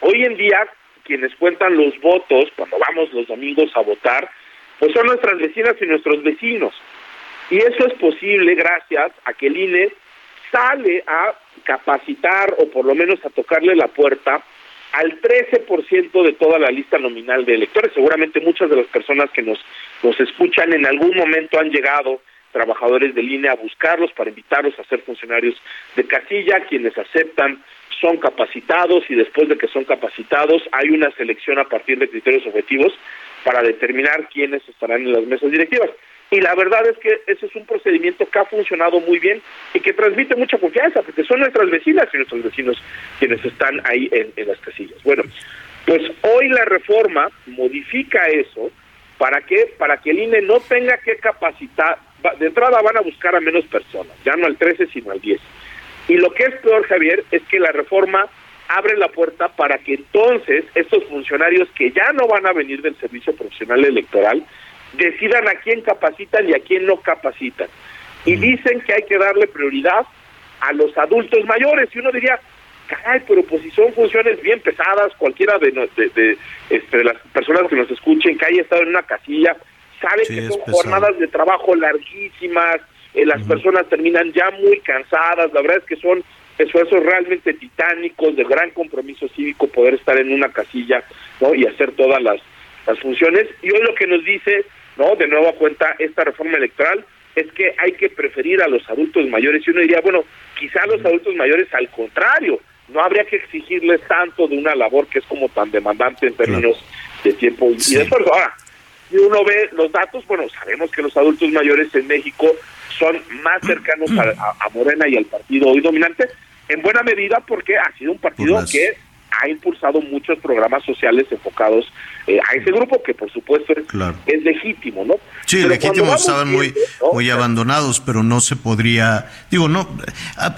Hoy en día, quienes cuentan los votos cuando vamos los domingos a votar, pues son nuestras vecinas y nuestros vecinos. Y eso es posible gracias a que el INE sale a capacitar o por lo menos a tocarle la puerta al 13% de toda la lista nominal de electores. Seguramente muchas de las personas que nos, nos escuchan en algún momento han llegado trabajadores de línea a buscarlos para invitarlos a ser funcionarios de casilla, quienes aceptan son capacitados y después de que son capacitados hay una selección a partir de criterios objetivos para determinar quiénes estarán en las mesas directivas. Y la verdad es que ese es un procedimiento que ha funcionado muy bien y que transmite mucha confianza, porque son nuestras vecinas y nuestros vecinos quienes están ahí en, en las casillas. Bueno, pues hoy la reforma modifica eso ¿Para qué? Para que el INE no tenga que capacitar, de entrada van a buscar a menos personas, ya no al 13 sino al 10. Y lo que es peor, Javier, es que la reforma abre la puerta para que entonces estos funcionarios que ya no van a venir del servicio profesional electoral decidan a quién capacitan y a quién no capacitan. Y dicen que hay que darle prioridad a los adultos mayores. Y uno diría, caray, pero pues si son funciones bien pesadas, cualquiera de, de, este, de las personas que nos escuchen que haya estado en una casilla, sabe que son jornadas de trabajo larguísimas, eh, las personas terminan ya muy cansadas, la verdad es que son esfuerzos realmente titánicos, de gran compromiso cívico poder estar en una casilla ¿no? y hacer todas las, las funciones. Y hoy lo que nos dice, no de nuevo cuenta, esta reforma electoral es que hay que preferir a los adultos mayores. Y uno diría, bueno, quizá los adultos mayores al contrario, no habría que exigirles tanto de una labor que es como tan demandante en términos de tiempo y de esfuerzo. Ahora, si uno ve los datos, bueno, sabemos que los adultos mayores en México son más cercanos a, Morena y al partido hoy dominante, en buena medida porque ha sido un partido que ha impulsado muchos programas sociales enfocados eh, a ese grupo que por supuesto es, legítimo, ¿no? Sí, legítimo, estaban muy, muy abandonados, pero no se podría, digo, no,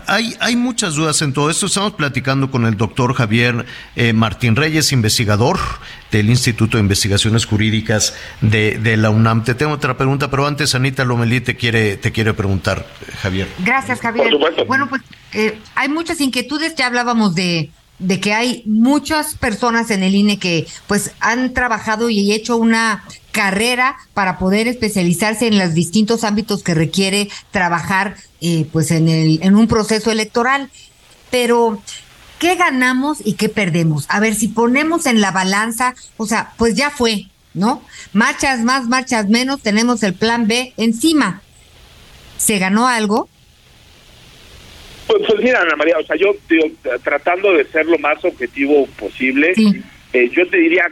hay, hay muchas dudas en todo esto. Estamos platicando con el doctor Javier eh, Martín Reyes, investigador del Instituto de Investigaciones Jurídicas de, de, la UNAM. Te tengo otra pregunta, pero antes Anita Lomelí te quiere, te quiere preguntar, Javier. Gracias, Javier. Bueno, pues eh, hay muchas inquietudes, ya hablábamos de de que hay muchas personas en el INE que pues han trabajado y hecho una carrera para poder especializarse en los distintos ámbitos que requiere trabajar eh, pues en el en un proceso electoral. Pero qué ganamos y qué perdemos a ver si ponemos en la balanza o sea pues ya fue no marchas más marchas menos tenemos el plan B encima. Se ganó algo pues, pues, mira, Ana María, o sea, yo tratando de ser lo más objetivo posible, eh, yo te diría,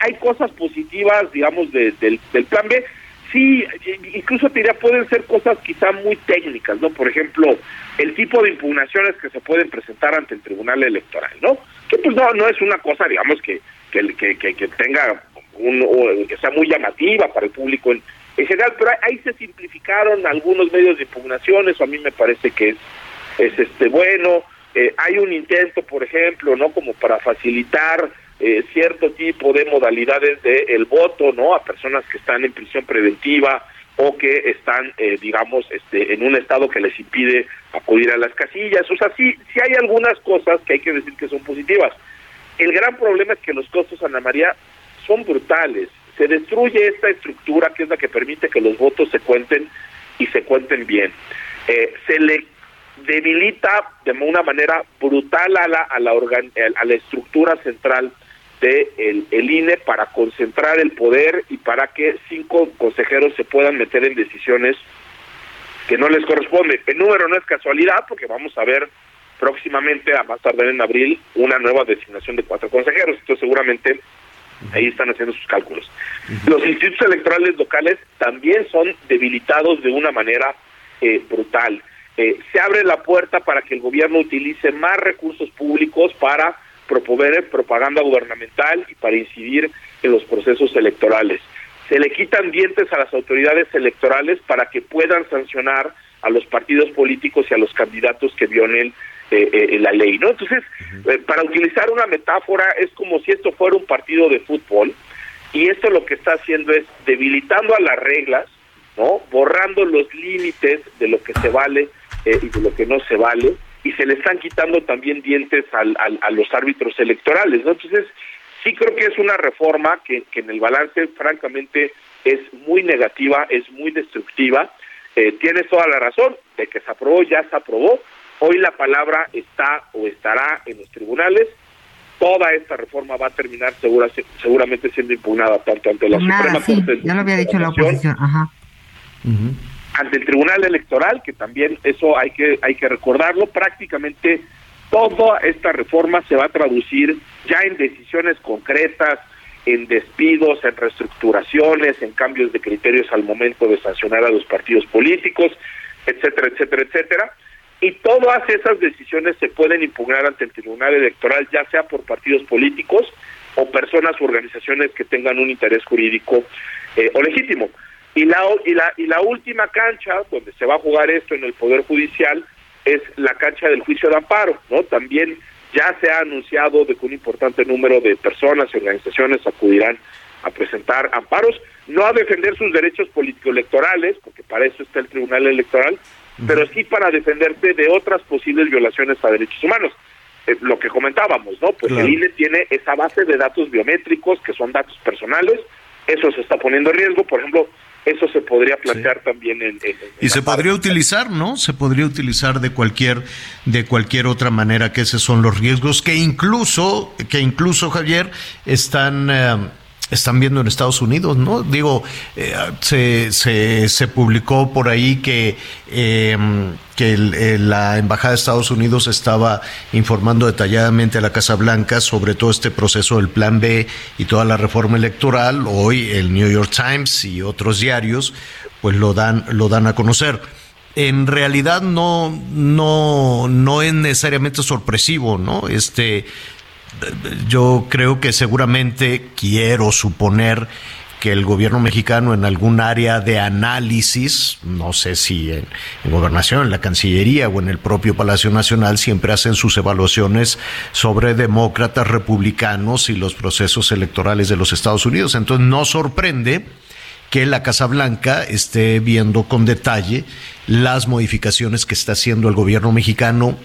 hay, cosas positivas, digamos, del, plan B. Sí, incluso te diría, pueden ser cosas quizá muy técnicas, ¿no? Por ejemplo, el tipo de impugnaciones que se pueden presentar ante el Tribunal Electoral, ¿no? Que pues no, no es una cosa, digamos, que, que, que, que tenga un, que sea muy llamativa para el público en, en general, pero ahí se simplificaron algunos medios de impugnaciones, o a mí me parece que es es este bueno. Eh, hay un intento, por ejemplo, no como para facilitar eh, cierto tipo de modalidades de el voto, no a personas que están en prisión preventiva o que están, eh, digamos, este, en un estado que les impide acudir a las casillas. O sea, sí, sí hay algunas cosas que hay que decir que son positivas. El gran problema es que los costos, Ana María, son brutales. Se destruye esta estructura que es la que permite que los votos se cuenten y se cuenten bien. se le debilita de una manera brutal a la, a la, a la estructura central de el, INE para concentrar el poder y para que cinco consejeros se puedan meter en decisiones que no les corresponde. El número no es casualidad porque vamos a ver próximamente, a más tardar en abril, una nueva designación de cuatro consejeros. Entonces seguramente ahí están haciendo sus cálculos. Los institutos electorales locales también son debilitados de una manera eh, brutal. Eh, se abre la puerta para que el gobierno utilice más recursos públicos para proponer propaganda gubernamental y para incidir en los procesos electorales. Se le quitan dientes a las autoridades electorales para que puedan sancionar a los partidos políticos y a los candidatos que violen eh, eh, la ley, ¿no? Entonces, para utilizar una metáfora, es como si esto fuera un partido de fútbol y esto lo que está haciendo es debilitando a las reglas, ¿no? Borrando los límites de lo que se vale eh, y de lo que no se vale, y se le están quitando también dientes al, a los árbitros electorales, ¿no? Entonces, sí creo que es una reforma que, que en el balance, francamente, es muy negativa, es muy destructiva. Eh, tienes toda la razón de que se aprobó, ya se aprobó. Hoy la palabra está o estará en los tribunales. Toda esta reforma va a terminar segura, seguramente siendo impugnada tanto ante la Suprema Corte. Ya lo había dicho la oposición. Ajá ante el Tribunal Electoral, que también eso hay que, hay que recordarlo, prácticamente toda esta reforma se va a traducir ya en decisiones concretas, en despidos, en reestructuraciones, en cambios de criterios al momento de sancionar a los partidos políticos, etcétera, etcétera, etcétera. Y todas esas decisiones se pueden impugnar ante el Tribunal Electoral, ya sea por partidos políticos o personas u organizaciones que tengan un interés jurídico eh, o legítimo. Y la, y, la, y la última cancha donde se va a jugar esto en el Poder Judicial es la cancha del juicio de amparo, ¿no? También ya se ha anunciado de que un importante número de personas y organizaciones acudirán a presentar amparos, no a defender sus derechos político-electorales, porque para eso está el Tribunal Electoral, pero sí para defenderse de otras posibles violaciones a derechos humanos. Eh, lo que comentábamos, ¿no? Pues el INE tiene esa base de datos biométricos, que son datos personales, eso se está poniendo en riesgo, por ejemplo, eso se podría plantear también en, y se podría utilizar no se podría utilizar de cualquier de cualquier otra manera que esos son los riesgos que incluso que incluso Javier están eh, están viendo en Estados Unidos, ¿no? Digo, eh, se, se, publicó por ahí que, eh, que la Embajada de Estados Unidos estaba informando detalladamente a la Casa Blanca sobre todo este proceso del Plan B y toda la reforma electoral. Hoy el New York Times y otros diarios pues lo dan, lo dan a conocer en realidad no, no, no es necesariamente sorpresivo, ¿no? Este, yo creo que seguramente quiero suponer que el gobierno mexicano en algún área de análisis, no sé si en, gobernación, en la Cancillería o en el propio Palacio Nacional, siempre hacen sus evaluaciones sobre demócratas, republicanos y los procesos electorales de los Estados Unidos. Entonces no sorprende que la Casa Blanca esté viendo con detalle las modificaciones que está haciendo el gobierno mexicano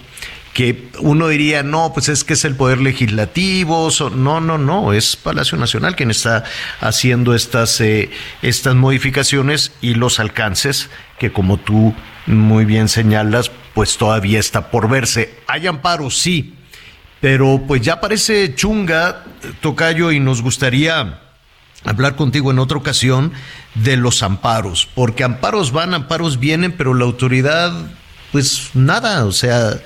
que uno diría, no, pues es que es el Poder Legislativo, no, no, no, es Palacio Nacional quien está haciendo estas, eh, estas modificaciones y los alcances que como tú muy bien señalas, pues todavía está por verse. Hay amparos, sí, pero pues ya parece chunga, Tocayo, y nos gustaría hablar contigo en otra ocasión de los amparos, porque amparos van, amparos vienen, pero la autoridad, pues nada, o sea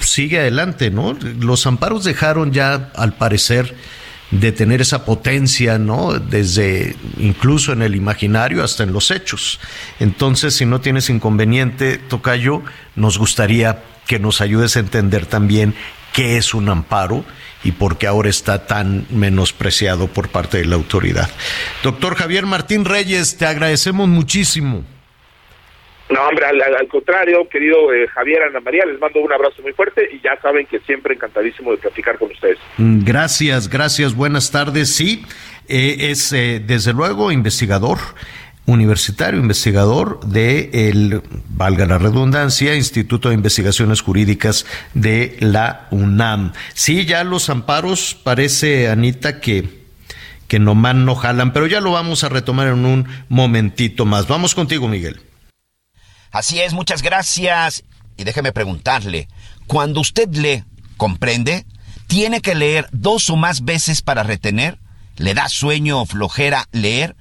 sigue adelante, ¿no? Los amparos dejaron ya, al parecer, de tener esa potencia, ¿no? Desde incluso en el imaginario hasta en los hechos. Entonces, si no tienes inconveniente, Tocayo, nos gustaría que nos ayudes a entender también qué es un amparo y por qué ahora está tan menospreciado por parte de la autoridad. Doctor Javier Martín Reyes, te agradecemos muchísimo. No, hombre, al, contrario, querido eh, Javier Ana María, les mando un abrazo muy fuerte y ya saben que siempre encantadísimo de platicar con ustedes. Mm, gracias, gracias, buenas tardes. Sí, eh, es eh, desde luego investigador universitario, investigador de el, valga la redundancia, Instituto de Investigaciones Jurídicas de la UNAM. Sí, ya los amparos parece, Anita, que que nomás no jalan, pero ya lo vamos a retomar en un momentito más. Vamos contigo, Miguel. Así es, muchas gracias. Y déjeme preguntarle, cuando usted lee, ¿comprende? ¿Tiene que leer dos o más veces para retener? ¿Le da sueño o flojera leer?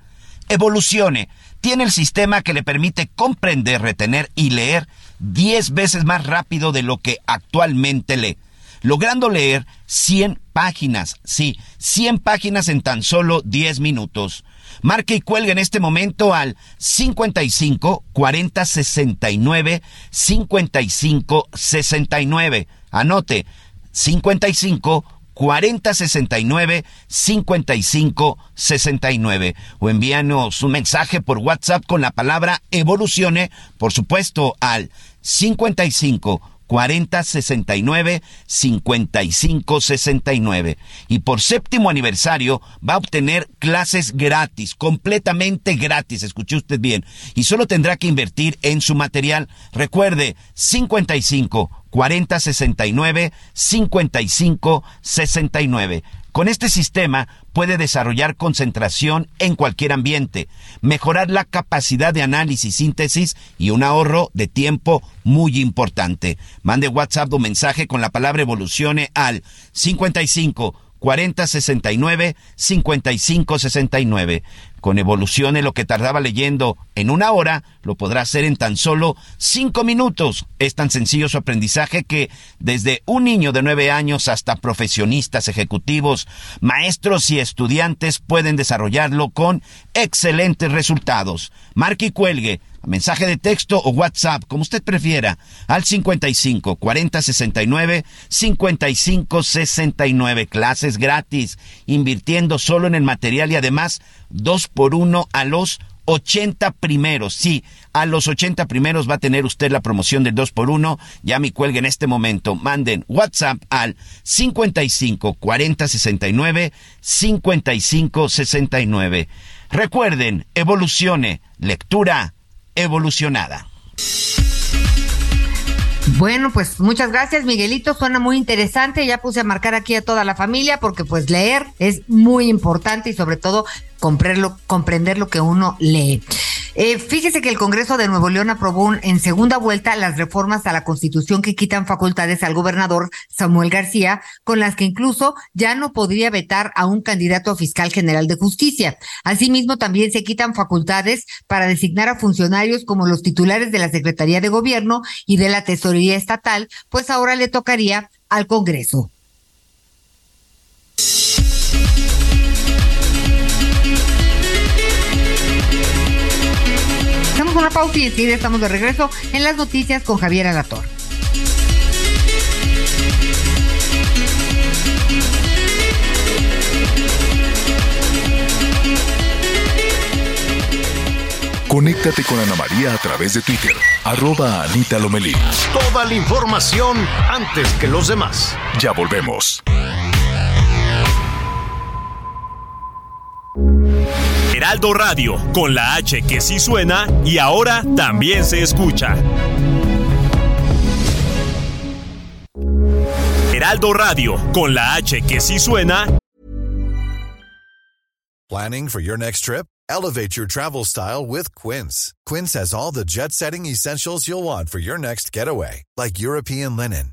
Evolucione. Tiene el sistema que le permite comprender, retener y leer diez veces más rápido de lo que actualmente lee, logrando leer 100 páginas, sí, 100 páginas en tan solo 10 minutos. Marque y cuelgue en este momento al 55 40 69 55 69. Anote 55 40 69 55 69 o envíanos un mensaje por WhatsApp con la palabra evolucione, por supuesto al 55 40 69 55 69. Y por séptimo aniversario va a obtener clases gratis, completamente gratis, escuche usted bien. Y solo tendrá que invertir en su material. Recuerde, 55 40 69 55 69. Con este sistema puede desarrollar concentración en cualquier ambiente, mejorar la capacidad de análisis, síntesis y un ahorro de tiempo muy importante. Mande WhatsApp o mensaje con la palabra evolucione al 55 4069 5569. Con Evolucione lo que tardaba leyendo en una hora, lo podrá hacer en tan solo cinco minutos. Es tan sencillo su aprendizaje que desde un niño de nueve años hasta profesionistas, ejecutivos, maestros y estudiantes pueden desarrollarlo con excelentes resultados. Marque y cuelgue mensaje de texto o WhatsApp, como usted prefiera, al 55 40 69 55 69. Clases gratis, invirtiendo solo en el material y además dos por uno a los 80 primeros. Sí, a los 80 primeros va a tener usted la promoción del 2 por 1 Ya me cuelgue en este momento. Manden WhatsApp al 55 40 69 55 69. Recuerden, evolucione, lectura evolucionada. Bueno, pues muchas gracias, Miguelito. Suena muy interesante. Ya puse a marcar aquí a toda la familia porque pues leer es muy importante y sobre todo comprender lo que uno lee. Eh, fíjese que el Congreso de Nuevo León aprobó en segunda vuelta las reformas a la Constitución que quitan facultades al gobernador Samuel García, con las que incluso ya no podría vetar a un candidato a fiscal general de justicia. Asimismo, también se quitan facultades para designar a funcionarios como los titulares de la Secretaría de Gobierno y de la Tesorería Estatal, pues ahora le tocaría al Congreso. Una pausa y enseguida estamos de regreso en las noticias con Javier Alator. Conéctate con Ana María a través de Twitter, arroba Anita Lomelí. Toda la información antes que los demás. Ya volvemos. Heraldo Radio, con la H que sí suena y ahora también se escucha. Heraldo Radio, con la H que sí suena. Planning for your next trip? Elevate your travel style with Quince. Quince has all the jet setting essentials you'll want for your next getaway, like European linen,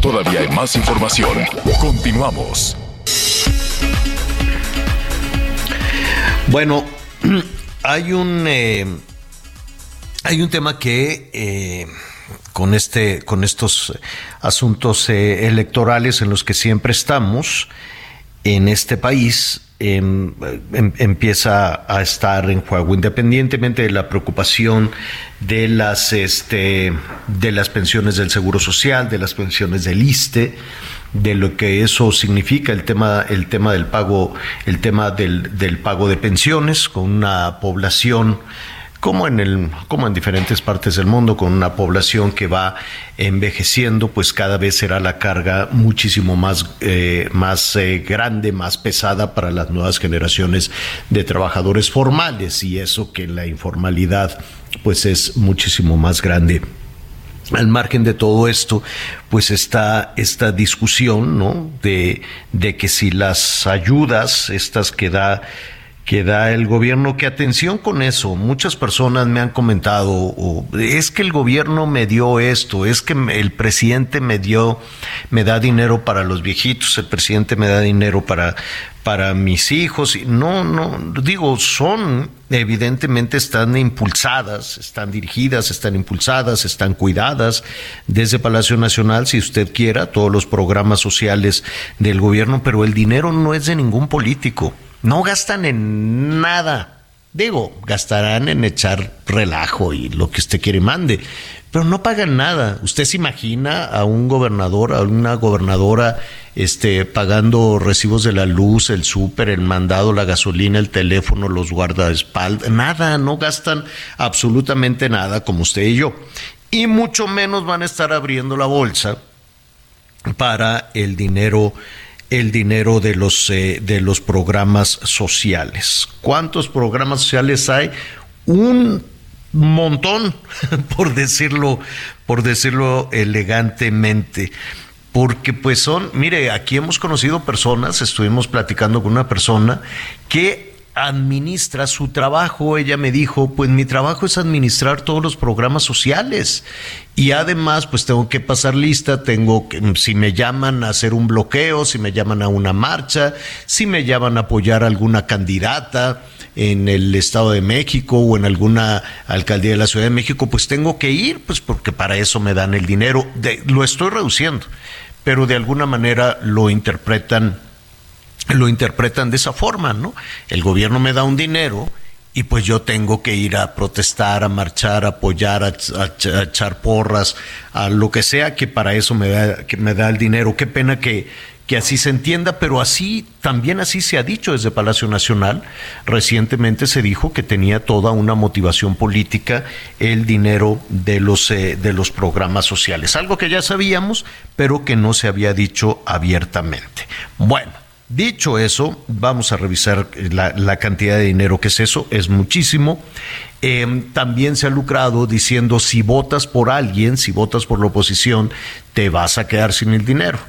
Todavía hay más información. Continuamos. Bueno, hay un eh, hay un tema que eh, con este con estos asuntos eh, electorales en los que siempre estamos en este país em, em, empieza a estar en juego independientemente de la preocupación de las este de las pensiones del seguro social de las pensiones del ISTE de lo que eso significa el tema el tema del pago el tema del, del pago de pensiones con una población como en el como en diferentes partes del mundo con una población que va envejeciendo pues cada vez será la carga muchísimo más eh, más eh, grande más pesada para las nuevas generaciones de trabajadores formales y eso que la informalidad pues es muchísimo más grande al margen de todo esto, pues está esta discusión, ¿no? De, de que si las ayudas, estas que da que da el gobierno, que atención con eso, muchas personas me han comentado, es que el gobierno me dio esto, es que el presidente me dio, me da dinero para los viejitos, el presidente me da dinero para, para mis hijos. No, no, digo, son, evidentemente están impulsadas, están dirigidas, están impulsadas, están cuidadas desde Palacio Nacional, si usted quiera, todos los programas sociales del gobierno, pero el dinero no es de ningún político. No gastan en nada. Digo, gastarán en echar relajo y lo que usted quiere mande, pero no pagan nada. ¿Usted se imagina a un gobernador, a una gobernadora, este, pagando recibos de la luz, el súper, el mandado, la gasolina, el teléfono, los guardaespaldas? Nada, no gastan absolutamente nada como usted y yo. Y mucho menos van a estar abriendo la bolsa para el dinero el dinero de los, eh, de los programas sociales. ¿Cuántos programas sociales hay? Un montón, por decirlo, por decirlo elegantemente. Porque pues son, mire, aquí hemos conocido personas, estuvimos platicando con una persona que administra su trabajo. Ella me dijo, pues mi trabajo es administrar todos los programas sociales. Y además, pues tengo que pasar lista, tengo que, si me llaman a hacer un bloqueo, si me llaman a una marcha, si me llaman a apoyar a alguna candidata en el Estado de México o en alguna alcaldía de la Ciudad de México, pues tengo que ir, pues porque para eso me dan el dinero. lo estoy reduciendo, pero de alguna manera lo interpretan lo interpretan de esa forma, ¿no? El gobierno me da un dinero y pues yo tengo que ir a protestar, a marchar, a apoyar, a, echar porras, a lo que sea que para eso me da, que me da el dinero. Qué pena que, que así se entienda, pero así también así se ha dicho desde Palacio Nacional. Recientemente se dijo que tenía toda una motivación política el dinero de los eh, de los programas sociales, algo que ya sabíamos, pero que no se había dicho abiertamente. Bueno, Dicho eso, vamos a revisar la, cantidad de dinero que es eso, es muchísimo. Em, también se ha lucrado diciendo si votas por alguien, si votas por la oposición, te vas a quedar sin el dinero.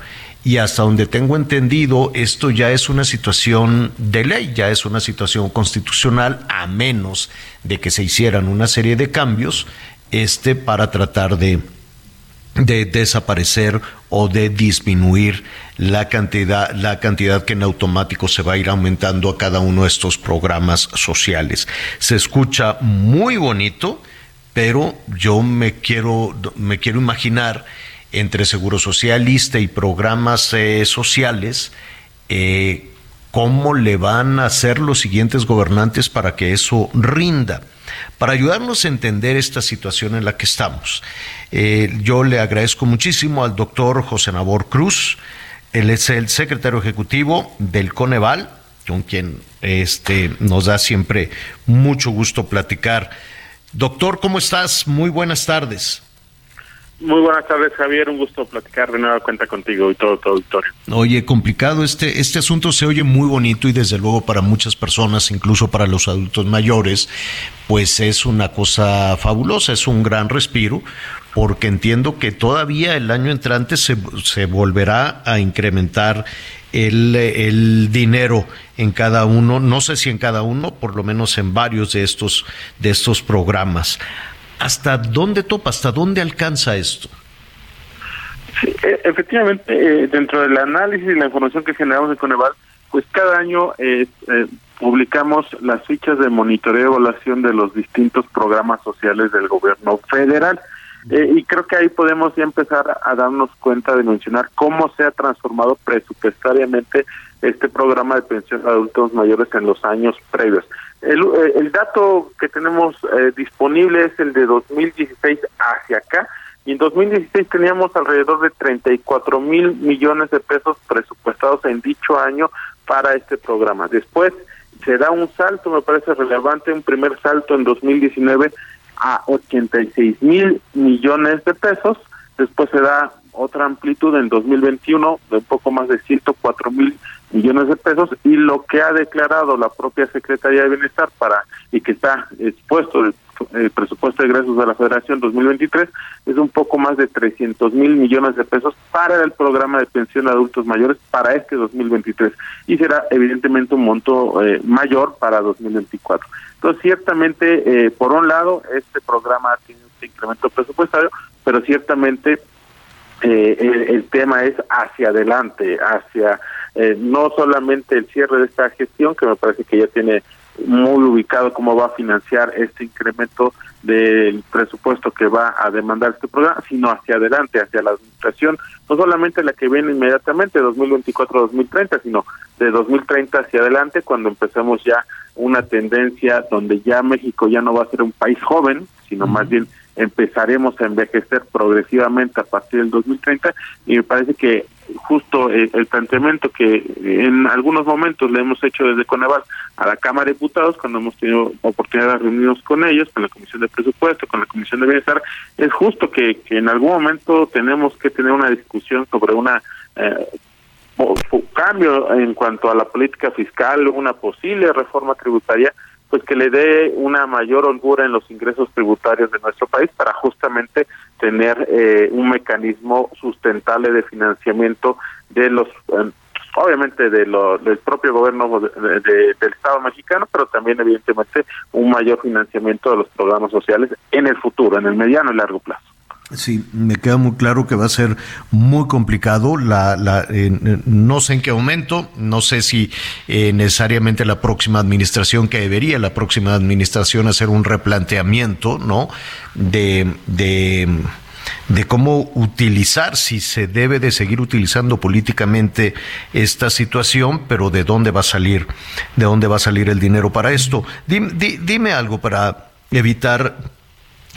Y hasta donde tengo entendido, esto ya es una situación de ley, ya es una situación constitucional, a menos de que se hicieran una serie de cambios este, para tratar de de desaparecer o de disminuir la cantidad, la cantidad que en automático se va a ir aumentando a cada uno de estos programas sociales. Se escucha muy bonito, pero yo me quiero, me quiero imaginar entre Seguro Socialista y programas eh, sociales, eh, cómo le van a hacer los siguientes gobernantes para que eso rinda. Para ayudarnos a entender esta situación en la que estamos, eh, yo le agradezco muchísimo al doctor José Nabor Cruz, él es el secretario ejecutivo del Coneval, con quien este, nos da siempre mucho gusto platicar. Doctor, ¿cómo estás? Muy buenas tardes. Muy buenas tardes, Javier. Un gusto platicar de nueva cuenta contigo y todo tu auditorio. Oye, complicado. Este, este asunto se oye muy bonito y desde luego para muchas personas, incluso para los adultos mayores, pues es una cosa fabulosa, es un gran respiro, porque entiendo que todavía el año entrante se, se volverá a incrementar el, el, dinero en cada uno, no sé si en cada uno, por lo menos en varios de estos, de estos programas. ¿Hasta dónde topa? ¿Hasta dónde alcanza esto? Sí, e, efectivamente, eh, dentro del análisis y la información que generamos en Coneval, pues cada año eh, eh, publicamos las fichas de monitoreo y evaluación de los distintos programas sociales del gobierno federal. Y creo que ahí podemos ya empezar a darnos cuenta de mencionar cómo se ha transformado presupuestariamente este programa de pensión de adultos mayores en los años previos. El, eh, dato que tenemos eh, disponible es el de 2016 hacia acá, y en 2016 teníamos alrededor de 34 mil millones de pesos presupuestados en dicho año para este programa. Después se da un salto, me parece relevante, un primer salto en 2019 a 86 mil millones de pesos. Después se da otra amplitud en 2021 de un poco más de 104 mil millones de pesos y lo que ha declarado la propia Secretaría de Bienestar para y que está expuesto el, presupuesto de ingresos de la Federación 2023 es un poco más de 300 mil millones de pesos para el programa de pensión de adultos mayores para este 2023 y será evidentemente un monto eh, mayor para 2024. Entonces, ciertamente, eh, por un lado, este programa tiene un incremento presupuestario, pero ciertamente eh, el, tema es hacia adelante, hacia eh, no solamente el cierre de esta gestión, que me parece que ya tiene muy ubicado cómo va a financiar este incremento del presupuesto que va a demandar este programa, sino hacia adelante, hacia la administración, no solamente la que viene inmediatamente, 2024-2030, sino de 2030 hacia adelante, cuando empecemos ya una tendencia donde ya México ya no va a ser un país joven, sino más bien empezaremos a envejecer progresivamente a partir del 2030 y me parece que justo eh, el, planteamiento que en algunos momentos le hemos hecho desde Coneval a la Cámara de Diputados cuando hemos tenido oportunidad de reunirnos con ellos, con la Comisión de Presupuesto, con la Comisión de Bienestar, es justo que, en algún momento tenemos que tener una discusión sobre una eh, cambio en cuanto a la política fiscal, una posible reforma tributaria, pues que le dé una mayor holgura en los ingresos tributarios de nuestro país para justamente tener eh, un mecanismo sustentable de financiamiento de los eh, obviamente de lo, del propio gobierno del Estado mexicano, pero también evidentemente un mayor financiamiento de los programas sociales en el futuro, en el mediano y largo plazo. Sí, me queda muy claro que va a ser muy complicado. La, la, no sé en qué momento, no sé si eh, necesariamente la próxima administración, que debería la próxima administración hacer un replanteamiento, ¿no? De, de de cómo utilizar, si se debe de seguir utilizando políticamente esta situación, pero de dónde va a salir, de dónde va a salir el dinero para esto. Dime, algo para evitar,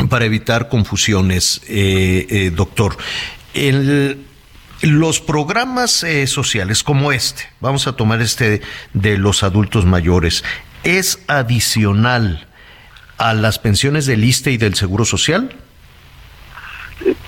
para evitar confusiones, eh, eh, doctor. los programas eh, sociales como este, vamos a tomar este de los adultos mayores, ¿es adicional a las pensiones del ISTE y del Seguro Social?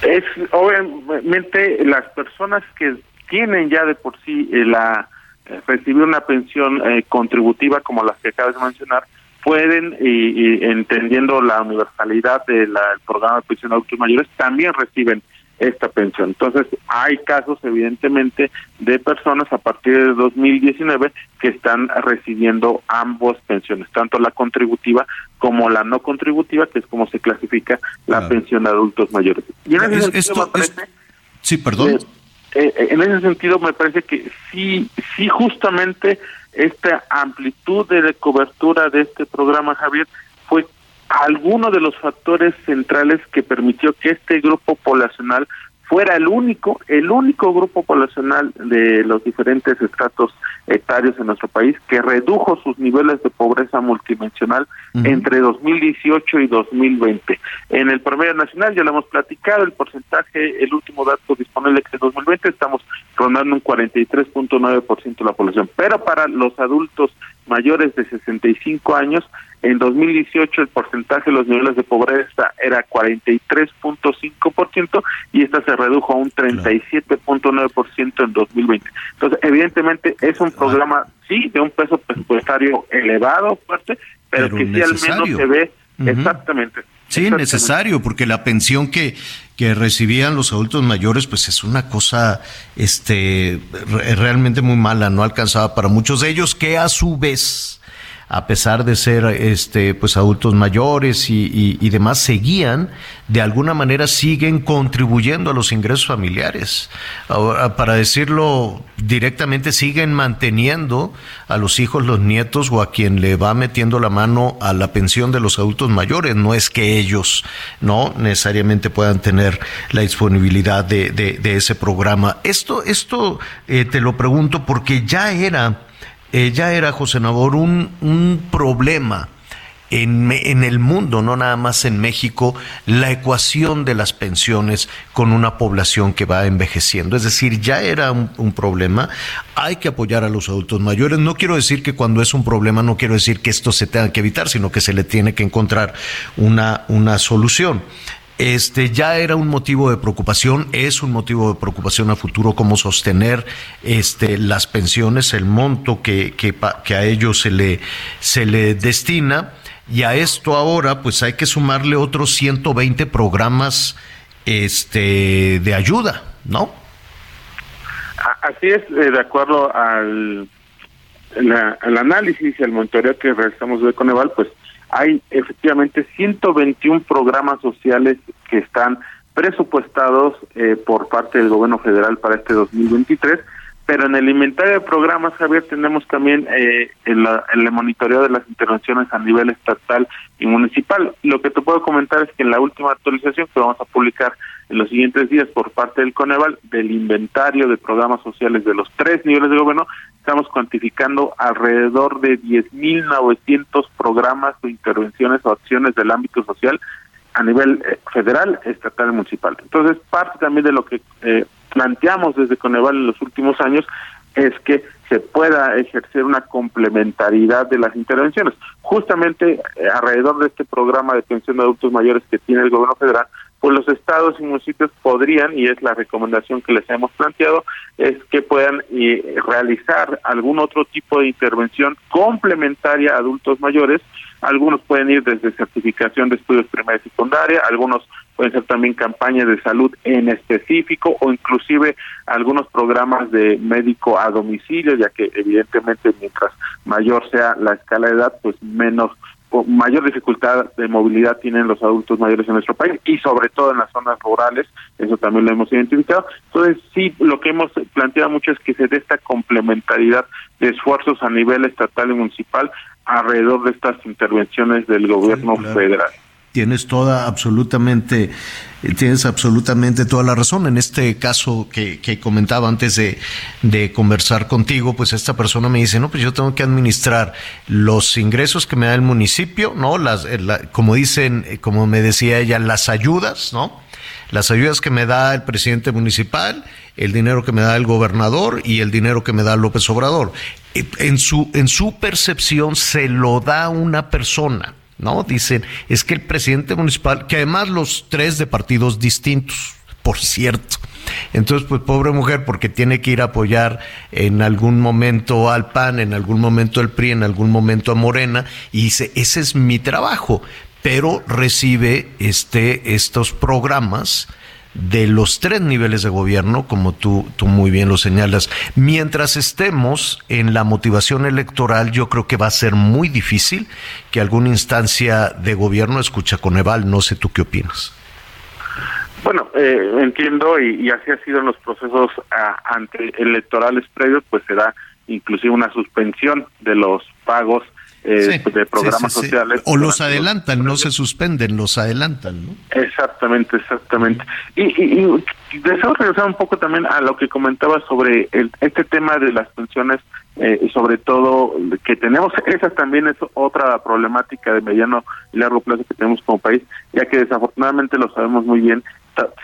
es obviamente las personas que tienen ya de por sí eh, la eh, recibir una pensión contributiva como las que acabas de mencionar pueden y, entendiendo la universalidad del programa de pensión de adultos mayores también reciben esta pensión. Entonces, hay casos, evidentemente, de personas a partir de 2019 que están recibiendo ambos pensiones, tanto la contributiva como la no contributiva, que es como se clasifica la pensión de adultos mayores. Y en ese sentido, Sí, perdón. Eh, eh, en ese sentido, me parece que sí, sí, justamente esta amplitud de cobertura de este programa, Javier, fue alguno de los factores centrales que permitió que este grupo poblacional fuera el único, el único grupo poblacional de los diferentes estratos etarios en nuestro país que redujo sus niveles de pobreza multidimensional entre 2018 y 2020. En el promedio nacional ya lo hemos platicado, el porcentaje, el último dato disponible que es 2020 estamos rondando un 43.9% de la población, pero para los adultos mayores de 65 años. En 2018 el porcentaje de los niveles de pobreza era 43.5% y esta se redujo a un 37.9% en 2020. Entonces, evidentemente es un programa, sí, de un peso presupuestario elevado, fuerte, pero, que sí al menos se ve exactamente. Sí, necesario, porque la pensión que, que recibían los adultos mayores, pues es una cosa este, realmente muy mala, no alcanzaba para muchos de ellos, que a su vez a pesar de ser este, pues adultos mayores y, y, demás, seguían, de alguna manera siguen contribuyendo a los ingresos familiares. Ahora, para decirlo directamente, siguen manteniendo a los hijos, los nietos o a quien le va metiendo la mano a la pensión de los adultos mayores. No es que ellos no necesariamente puedan tener la disponibilidad de, de, ese programa. Esto, esto eh, te lo pregunto porque ya era eh, ya era, José Nabor, un, un problema en, en, el mundo, no nada más en México, la ecuación de las pensiones con una población que va envejeciendo. Es decir, ya era un, un, problema. Hay que apoyar a los adultos mayores. No quiero decir que cuando es un problema, no quiero decir que esto se tenga que evitar, sino que se le tiene que encontrar una, una solución este ya era un motivo de preocupación, es un motivo de preocupación a futuro cómo sostener este las pensiones, el monto que, que, que a ellos se le, se le destina. Y a esto ahora, pues hay que sumarle otros 120 programas este, de ayuda, ¿no? Así es, eh, de acuerdo al, al análisis y al monitoreo que realizamos de Coneval, pues hay efectivamente 121 programas sociales que están presupuestados eh, por parte del gobierno federal para este 2023 pero en el inventario de programas, Javier, tenemos también eh, el, el, monitoreo de las intervenciones a nivel estatal y municipal. Lo que te puedo comentar es que en la última actualización que vamos a publicar en los siguientes días por parte del Coneval, del inventario de programas sociales de los tres niveles de gobierno, estamos cuantificando alrededor de 10.900 programas o intervenciones o acciones del ámbito social a nivel eh, federal, estatal y municipal. Entonces, parte también de lo que eh, planteamos desde Coneval en los últimos años es que se pueda ejercer una complementariedad de las intervenciones. Justamente eh, alrededor de este programa de pensión de adultos mayores que tiene el gobierno federal, pues los estados y municipios podrían, y es la recomendación que les hemos planteado, es que puedan eh, realizar algún otro tipo de intervención complementaria a adultos mayores. Algunos pueden ir desde certificación de estudios primaria y secundaria, algunos pueden ser también campañas de salud en específico o inclusive algunos programas de médico a domicilio, ya que evidentemente mientras mayor sea la escala de edad, pues menos mayor dificultad de movilidad tienen los adultos mayores en nuestro país y sobre todo en las zonas rurales, eso también lo hemos identificado. Entonces, sí, lo que hemos planteado mucho es que se dé esta complementariedad de esfuerzos a nivel estatal y municipal alrededor de estas intervenciones del gobierno federal. Tienes toda absolutamente, tienes absolutamente toda la razón. En este caso que, que comentaba antes de, de, conversar contigo, pues esta persona me dice, no, pues yo tengo que administrar los ingresos que me da el municipio, ¿no? Las, eh, como dicen, eh, como me decía ella, las ayudas, ¿no? Las ayudas que me da el presidente municipal, el dinero que me da el gobernador y el dinero que me da López Obrador. Eh, en su, en su percepción se lo da una persona ¿no? Dicen, es que el presidente municipal, que además los tres de partidos distintos, por cierto. Entonces, pues pobre mujer, porque tiene que ir a apoyar en algún momento al PAN, en algún momento al PRI, en algún momento a Morena, y dice, ese es mi trabajo, pero recibe este, estos programas de los tres niveles de gobierno, como tú, tú muy bien lo señalas. Mientras estemos en la motivación electoral, yo creo que va a ser muy difícil que alguna instancia de gobierno escucha con Eval. No sé tú qué opinas. Bueno, eh, entiendo y, así ha sido en los procesos ah, ante electorales previos, pues será inclusive una suspensión de los pagos eh, de programas sociales. O los adelantan, no se suspenden, los adelantan, ¿no? Exactamente, exactamente. Y, y, deseo regresar un poco también a lo que comentaba sobre el, este tema de las pensiones, eh, sobre todo que tenemos, esa también es otra problemática de mediano y largo plazo que tenemos como país, ya que desafortunadamente lo sabemos muy bien,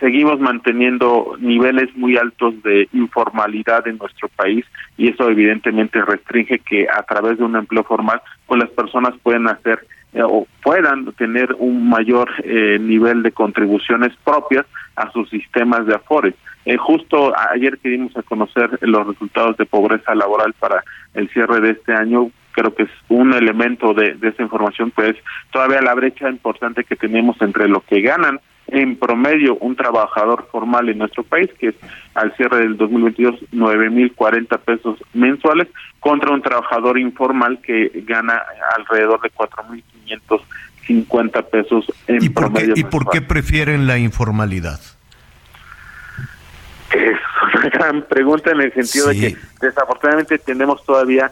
seguimos manteniendo niveles muy altos de informalidad en nuestro país y eso evidentemente restringe que a través de un empleo formal pues las personas pueden hacer eh, o puedan tener un mayor eh, nivel de contribuciones propias a sus sistemas de afores. Eh, justo ayer que dimos a conocer los resultados de pobreza laboral para el cierre de este año, creo que es un elemento de, de esa información, pues todavía la brecha importante que tenemos entre lo que ganan en promedio un trabajador formal en nuestro país, que es al cierre del 2022 9.040 pesos mensuales, contra un trabajador informal que gana alrededor de 4.550 pesos en ¿Y por promedio. Qué, ¿Y por qué prefieren la informalidad? Es una gran pregunta en el sentido de que desafortunadamente tenemos todavía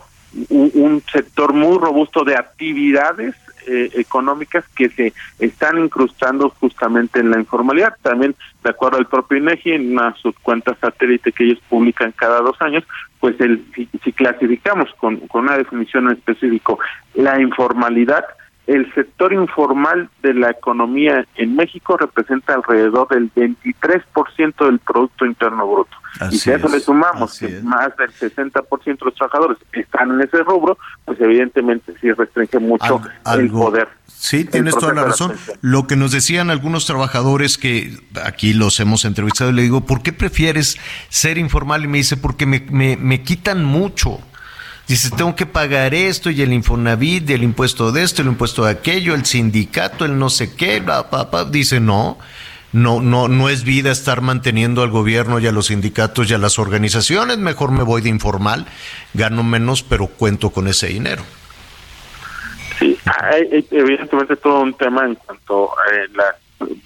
un, un sector muy robusto de actividades eh, económicas que se están incrustando justamente en la informalidad. También, de acuerdo al propio INEGI, en una subcuenta satélite que ellos publican cada dos años, pues el, si, si clasificamos con, con una definición en específico la informalidad, el sector informal de la economía en México representa alrededor del 23% del Producto Interno Bruto. y si a eso le sumamos que más del 60% de los trabajadores están en ese rubro, pues evidentemente sí restringe mucho el poder. Sí, tienes toda la razón. Lo que nos decían algunos trabajadores que aquí los hemos entrevistado, le digo, ¿por qué prefieres ser informal? Y me dice, porque me, me, me quitan mucho. Dice, tengo que pagar esto y el Infonavit, y el impuesto de esto, el impuesto de aquello, el sindicato, el no sé qué, bla, bla. dice, no, no, no, no es vida estar manteniendo al gobierno y a los sindicatos y a las organizaciones, mejor me voy de informal, gano menos, pero cuento con ese dinero. Sí, hay, evidentemente todo un tema en cuanto a las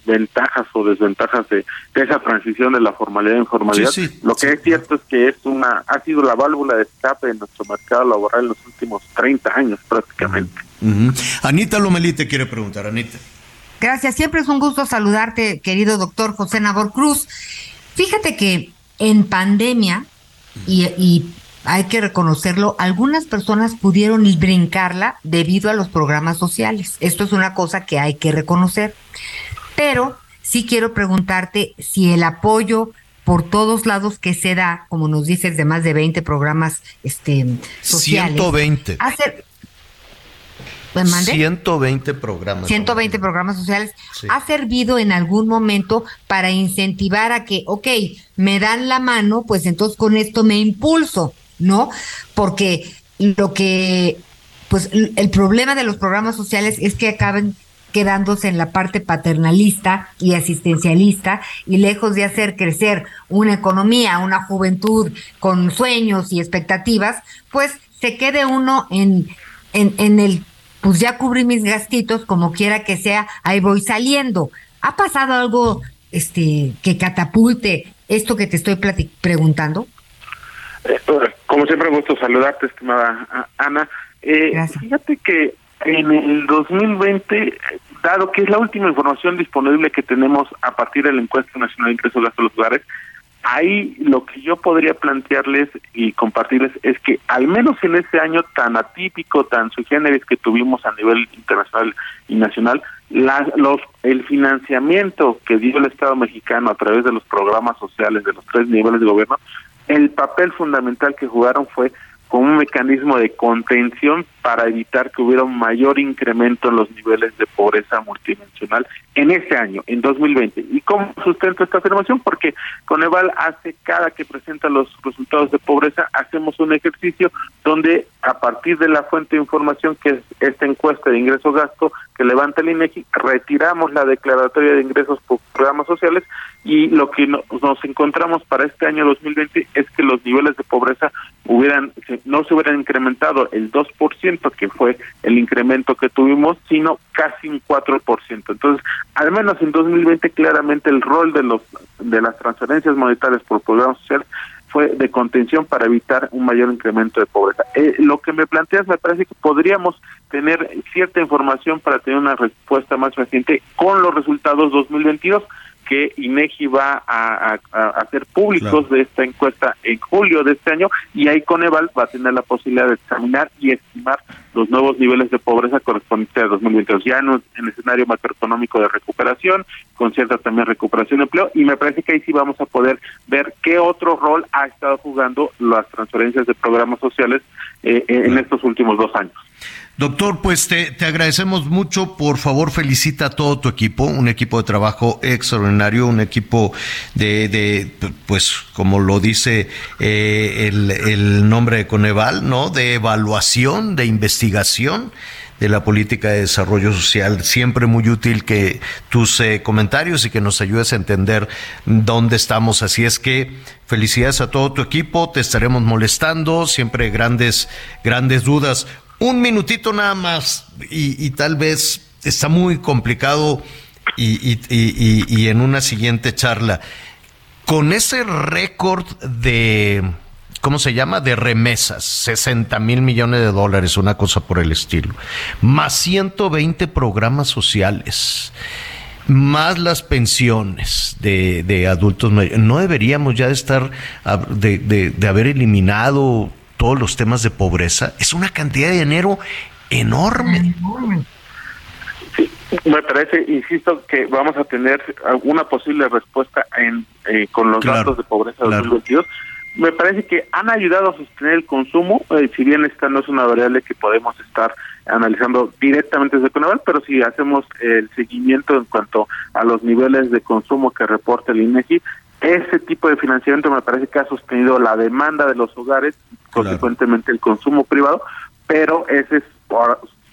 ventajas o desventajas de, de, esa transición de la formalidad a informalidad. Sí, sí, Lo que es cierto es que es una ha sido la válvula de escape en nuestro mercado laboral en los últimos 30 años prácticamente. Uh -huh. Anita Lomelí te quiere preguntar, Anita. Gracias, siempre es un gusto saludarte, querido doctor José Nabor Cruz. Fíjate que en pandemia, y, y hay que reconocerlo, algunas personas pudieron brincarla debido a los programas sociales. Esto es una cosa que hay que reconocer. Pero sí quiero preguntarte si el apoyo por todos lados que se da, como nos dices, de más de 20 programas este, sociales. 120. Hace, 120 programas. 120 programas sociales. ¿Ha servido en algún momento para incentivar a que, ok, me dan la mano, pues entonces con esto me impulso, ¿no? Porque lo que, pues el problema de los programas sociales es que acaben quedándose en la parte paternalista y asistencialista y lejos de hacer crecer una economía, una juventud con sueños y expectativas, pues se quede uno en, en, en el, pues ya cubrí mis gastitos, como quiera que sea, ahí voy saliendo. ¿Ha pasado algo este que catapulte esto que te estoy preguntando? Eh, como siempre, gusto saludarte, estimada Ana. Eh, fíjate que en el 2020, dado que es la última información disponible que tenemos a partir de la encuesta nacional de ingresos de los hogares, ahí lo que yo podría plantearles y compartirles es que al menos en ese año tan atípico, tan sui generis que tuvimos a nivel internacional y nacional, los, el financiamiento que dio el Estado mexicano a través de los programas sociales de los tres niveles de gobierno, el papel fundamental que jugaron fue como un mecanismo de contención para evitar que hubiera un mayor incremento en los niveles de pobreza multidimensional en este año, en 2020. ¿Y cómo sustento esta afirmación? Porque Coneval hace, cada que presenta los resultados de pobreza, hacemos un ejercicio donde a partir de la fuente de información que es esta encuesta de ingreso-gasto que levanta el INEGI, retiramos la declaratoria de ingresos por programas sociales y lo que nos encontramos para este año 2020 es que los niveles de pobreza hubieran no se hubieran incrementado el 2%, que fue el incremento que tuvimos, sino casi un 4%. Entonces, al menos en 2020 claramente el rol de los de las transferencias monetarias por programas sociales fue de contención para evitar un mayor incremento de pobreza. Eh, lo que me planteas me parece que podríamos tener cierta información para tener una respuesta más reciente con los resultados 2022 que INEGI va a, hacer públicos de esta encuesta en julio de este año y ahí Coneval va a tener la posibilidad de examinar y estimar los nuevos niveles de pobreza correspondientes a 2022, ya en un escenario macroeconómico de recuperación, con cierta también recuperación de empleo, y me parece que ahí sí vamos a poder ver qué otro rol ha estado jugando las transferencias de programas sociales eh, en estos últimos dos años. Doctor, pues te, te, agradecemos mucho. Por favor, felicita a todo tu equipo, un equipo de trabajo extraordinario, un equipo de, de pues, como lo dice eh, el, el nombre de Coneval, ¿no? De evaluación, de investigación de la política de desarrollo social. Siempre muy útil que tus eh, comentarios y que nos ayudes a entender dónde estamos. Así es que felicidades a todo tu equipo, te estaremos molestando, siempre grandes, grandes dudas. Un minutito nada más y, tal vez está muy complicado y, y, en una siguiente charla. Con ese récord de, ¿cómo se llama? De remesas, 60 mil millones de dólares, una cosa por el estilo, más 120 programas sociales, más las pensiones de, de adultos ¿No deberíamos ya estar, de, de, de haber eliminado todos los temas de pobreza, es una cantidad de dinero enorme. Sí, me parece, insisto, que vamos a tener alguna posible respuesta en eh, con los datos de pobreza de 2022. Me parece que han ayudado a sostener el consumo, eh, si bien esta no es una variable que podemos estar analizando directamente desde Conaval, pero si hacemos el seguimiento en cuanto a los niveles de consumo que reporta el INEGI, ese tipo de financiamiento me parece que ha sostenido la demanda de los hogares, consecuentemente el consumo privado, pero ese es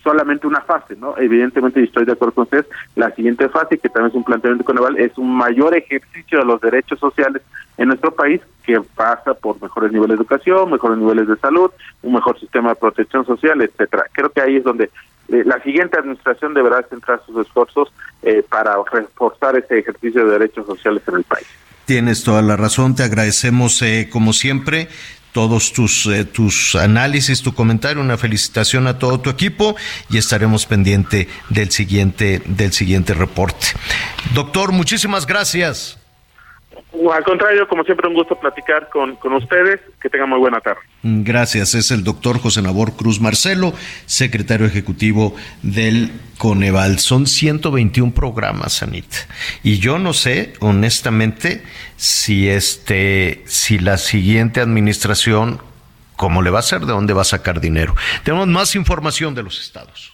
solamente una fase, ¿no? Evidentemente, y estoy de acuerdo con ustedes, la siguiente fase, que también es un planteamiento Coneval, es un mayor ejercicio de los derechos sociales en nuestro país, que pasa por mejores niveles de educación, mejores niveles de salud, un mejor sistema de protección social, etcétera. Creo que ahí es donde eh, la siguiente administración deberá centrar sus esfuerzos eh, para reforzar ese ejercicio de derechos sociales en el país. Tienes toda la razón, te agradecemos eh, como siempre todos tus, eh, tus análisis, tu comentario, una felicitación a todo tu equipo y estaremos pendiente del siguiente, del siguiente reporte. Doctor, muchísimas gracias. Al contrario, como siempre, un gusto platicar con, con ustedes. Que tengan muy buena tarde. Gracias. Es el doctor José Nabor Cruz Marcelo, secretario ejecutivo del Coneval. Son 121 programas, Anita. Y yo no sé, honestamente, si este, si la siguiente administración, cómo le va a hacer, de dónde va a sacar dinero. Tenemos más información de los estados.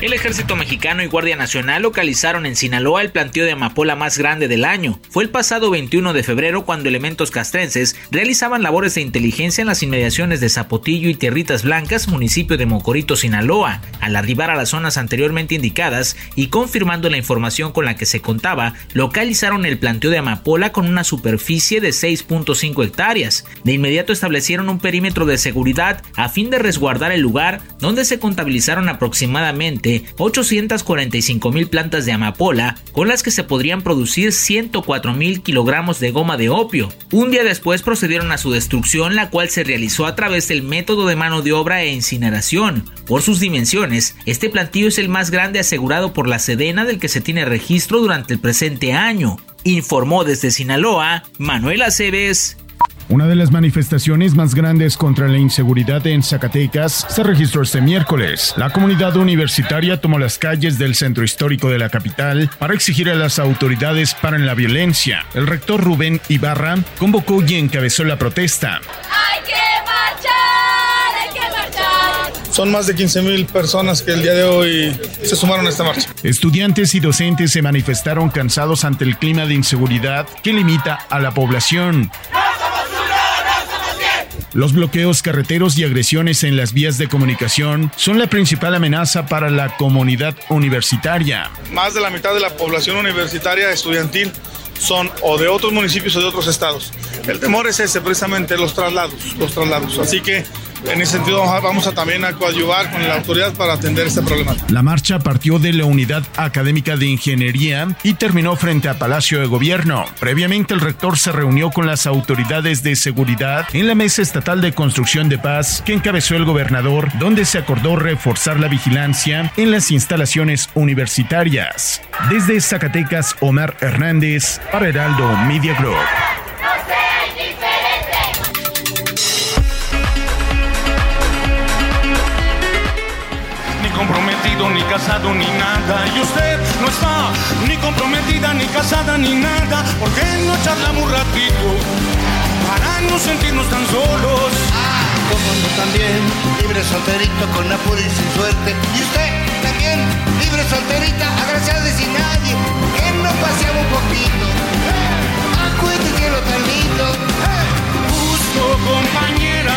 El ejército mexicano y Guardia Nacional localizaron en Sinaloa el planteo de amapola más grande del año. Fue el pasado 21 de febrero cuando elementos castrenses realizaban labores de inteligencia en las inmediaciones de Zapotillo y Tierritas Blancas, municipio de Mocorito, Sinaloa. Al arribar a las zonas anteriormente indicadas y confirmando la información con la que se contaba, localizaron el planteo de amapola con una superficie de 6.5 hectáreas. De inmediato establecieron un perímetro de seguridad a fin de resguardar el lugar donde se contabilizaron aproximadamente 845 mil plantas de amapola con las que se podrían producir 104 mil kilogramos de goma de opio. Un día después procedieron a su destrucción la cual se realizó a través del método de mano de obra e incineración. Por sus dimensiones, este plantillo es el más grande asegurado por la Sedena del que se tiene registro durante el presente año. Informó desde Sinaloa Manuel Aceves. Una de las manifestaciones más grandes contra la inseguridad en Zacatecas se registró este miércoles. La comunidad universitaria tomó las calles del centro histórico de la capital para exigir a las autoridades paren la violencia. El rector Rubén Ibarra convocó y encabezó la protesta. ¡Hay que marchar! ¡Hay que marchar! Son más de 15 mil personas que el día de hoy se sumaron a esta marcha. Estudiantes y docentes se manifestaron cansados ante el clima de inseguridad que limita a la población. Los bloqueos carreteros y agresiones en las vías de comunicación son la principal amenaza para la comunidad universitaria. Más de la mitad de la población universitaria estudiantil son o de otros municipios o de otros estados. El temor es ese, precisamente los traslados, los traslados. Así que en ese sentido vamos a también a coadyuvar con la autoridad para atender este problema. La marcha partió de la Unidad Académica de Ingeniería y terminó frente a Palacio de Gobierno. Previamente el rector se reunió con las autoridades de seguridad en la Mesa Estatal de Construcción de Paz que encabezó el gobernador, donde se acordó reforzar la vigilancia en las instalaciones universitarias. Desde Zacatecas, Omar Hernández, para Heraldo Media Group. Ni casado, ni nada. Y usted no está ni comprometida, ni casada, ni nada. ¿Por qué no charlamos un ratito? Para no sentirnos tan solos. Ah, como no también, libre solterito con apuro y sin suerte. Y usted también, libre solterita, agraciada y sin nadie. Que no paseamos un poquito. Acuérdate que lo tan lindo. Justo compañera,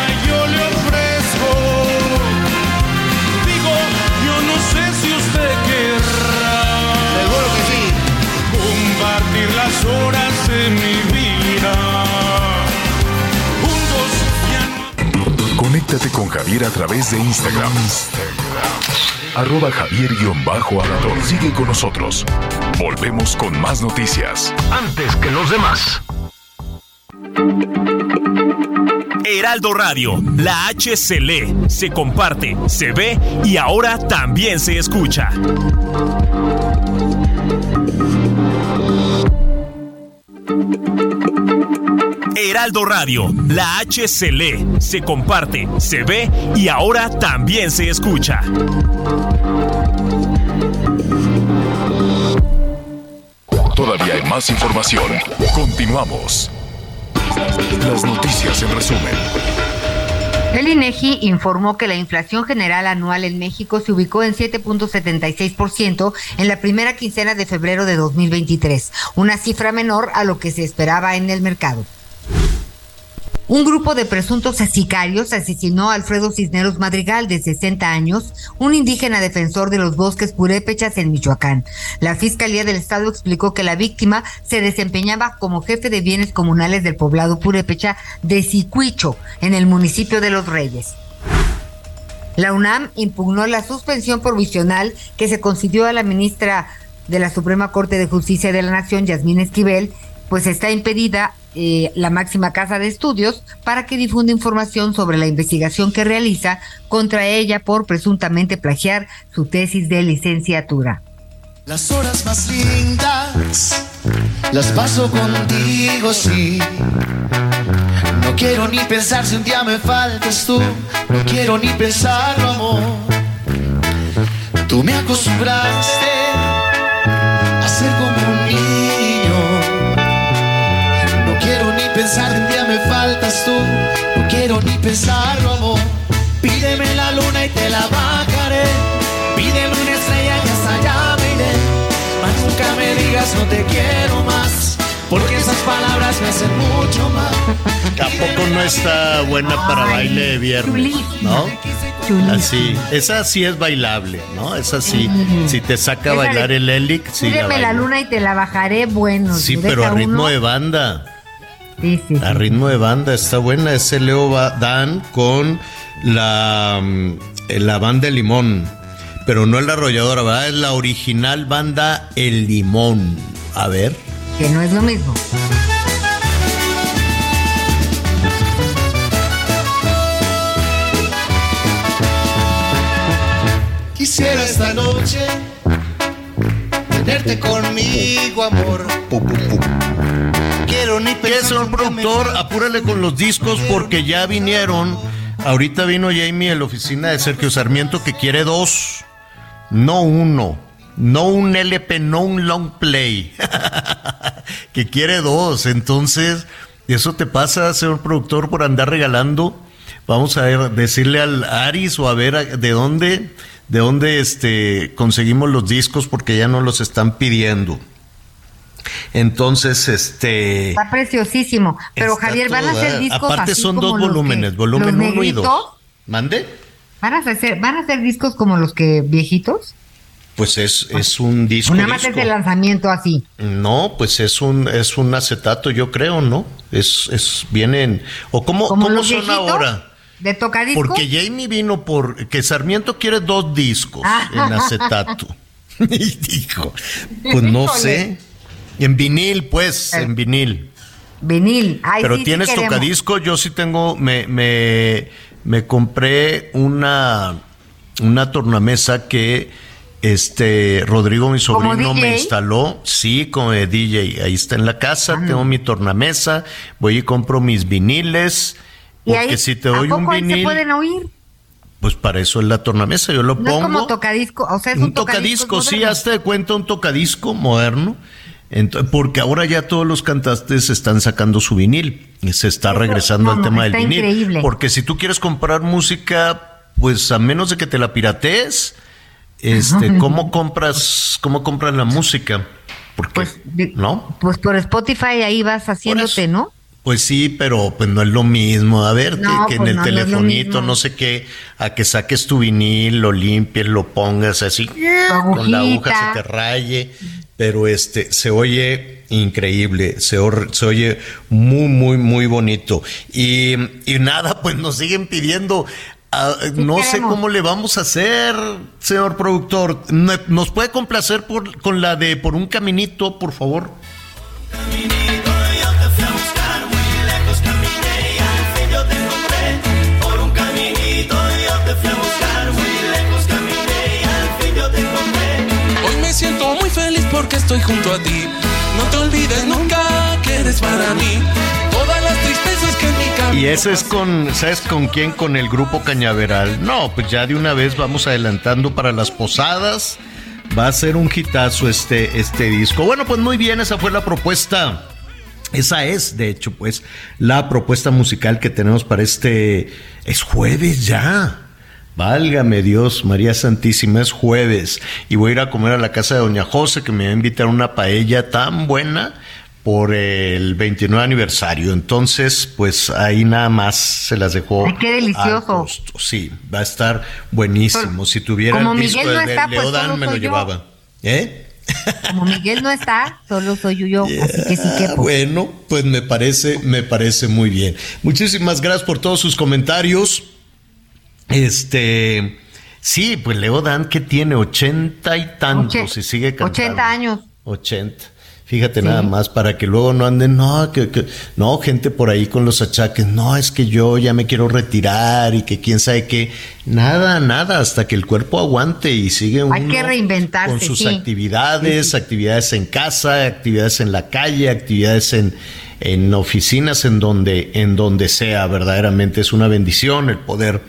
Compartir las horas de mi vida. Juntos ya no. Conéctate con Javier a través de Instagram. Arroba Javier-Alador. Sigue con nosotros. Volvemos con más noticias. Antes que los demás. Heraldo Radio, la H se lee, se comparte, se ve y ahora también se escucha. Heraldo Radio, la H se lee, se comparte, se ve y ahora también se escucha. Todavía hay más información. Continuamos. Las noticias en resumen. El INEGI informó que la inflación general anual en México se ubicó en 7.76% en la primera quincena de febrero de 2023, una cifra menor a lo que se esperaba en el mercado. Un grupo de presuntos sicarios asesinó a Alfredo Cisneros Madrigal, de 60 años, un indígena defensor de los bosques purépechas en Michoacán. La Fiscalía del Estado explicó que la víctima se desempeñaba como jefe de bienes comunales del poblado purépecha de Sicuicho, en el municipio de Los Reyes. La UNAM impugnó la suspensión provisional que se concedió a la ministra de la Suprema Corte de Justicia de la Nación, Yasmín Esquivel, pues está impedida eh, la máxima casa de estudios para que difunda información sobre la investigación que realiza contra ella por presuntamente plagiar su tesis de licenciatura. Las horas más lindas las paso contigo, sí. No quiero ni pensar si un día me faltas tú. No quiero ni pensarlo, amor. Tú me acostumbraste pensar que un día me faltas tú. No quiero ni pensarlo, amor. Pídeme la luna y te la bajaré. Pídeme una estrella y hasta allá me iré. Mas nunca me digas no te quiero más. Porque esas palabras me hacen mucho mal. Tampoco no está buena para baile de viernes, ¿no? Así, esa sí es bailable, ¿no? Esa sí, si te saca a bailar el Elic, sí. Pídeme la, la, luna y te la bajaré, bueno. Sí, pero a ritmo uno. de banda. Sí, sí, A ritmo de banda, está buena. Ese Leo Dan con la, mm, la banda El Limón. Pero no es la arrolladora, ¿verdad? Es la original banda El Limón. A ver. Que no es lo mismo. Quisiera esta noche tenerte conmigo, amor. Quiero ni ¿Qué, señor productor? Apúrale con los discos porque ya vinieron. Ahorita vino Jamie en la oficina de Sergio Sarmiento que quiere dos, no uno, no un LP, no un long play, que quiere dos. Entonces, eso te pasa, señor productor, por andar regalando. Vamos a ver, decirle al Aris o a ver a- de dónde, de dónde este, conseguimos los discos porque ya no los están pidiendo. Entonces, este. Está preciosísimo. Pero Está Javier, van a hacer dar. discos Aparte así son como dos los volúmenes, que- volumen los uno y dos. ¿Mande? ¿Van a hacer, van a hacer discos como los que viejitos? Pues es, es un disco. ¿O nada más disco. es el lanzamiento así? No, pues es un es un acetato, yo creo, ¿no? Es es vienen o cómo ¿Como cómo los son ahora? ¿De tocadisco? Porque Jamie vino por que Sarmiento quiere dos discos Ah. en acetato. y dijo, pues no sé. En vinil, pues, en vinil. Vinil. Ay, Pero sí, sí tienes tocadisco, yo sí tengo, me, me, me compré una, una tornamesa que este Rodrigo, mi ¿Como sobrino, me instaló, sí, como de DJ, ahí está en la casa, Ah. tengo mi tornamesa, voy y compro mis viniles, ¿Y porque ahí, si te ¿a doy un poco se vinil, pueden oír? pues para eso es la tornamesa, yo lo No es pongo. como tocadisco, o sea, es un, un tocadisco, sí, moderno. hazte de cuenta un tocadisco moderno. Porque ahora ya todos los cantantes están sacando su vinil. y Se está regresando no, al tema del vinil. increíble. Porque si tú quieres comprar música, pues a menos de que te la piratees, este, ¿cómo compras, cómo compras la música? Porque, ¿no? Pues por Spotify ahí vas haciéndote, ¿no? Pues sí, pero pues no es lo mismo. A ver, que- No, que, pues en no, el no telefonito, no, sé qué, a que saques tu vinil, lo limpies, lo pongas así, con la aguja se te raye, pero este, se oye increíble, se, se oye muy, muy, muy bonito. Y, y nada, pues nos siguen pidiendo. ah, no sé cómo le vamos a hacer, señor productor. ¿No- ¿Nos puede complacer por, con la de por un caminito, por favor? Porque estoy junto a ti. No te olvides nunca que eres para mí. Todas las tristezas que en mi camino Y ese es con, ¿sabes con quién? Con el grupo Cañaveral. No, pues ya de una vez vamos adelantando para las posadas. Va a ser un hitazo este, este disco. Bueno, pues muy bien, esa fue la propuesta. Esa es, de hecho, pues, la propuesta musical que tenemos para este. Es jueves ya. Válgame Dios, María Santísima, es jueves. Y voy a ir a comer a la casa de Doña José, que me va a invitar una paella tan buena por el 29 aniversario. Entonces, pues ahí nada más se las dejó. Ay, qué delicioso. Sí, va a estar buenísimo. Si tuviera Como el disco Miguel no de, está, pues, Leodan, solo me lo yo. llevaba. ¿Eh? Como Miguel no está, solo soy yo, así que sí que Bueno, pues me parece, me parece muy bien. Muchísimas gracias por todos sus comentarios. Este, sí, pues Leo Dan que tiene ochenta y tantos y sigue cantando. 80 años. 80. Fíjate nada más para que luego no anden, no, que, que- no, gente por ahí con los achaques, no, es que yo ya me quiero retirar y que quién sabe qué. Nada, nada, hasta que el cuerpo aguante y sigue uno Hay que reinventarse, con sus sí. actividades, actividades en casa, actividades en la calle, actividades en, en oficinas, en donde, en donde sea, verdaderamente es una bendición el poder,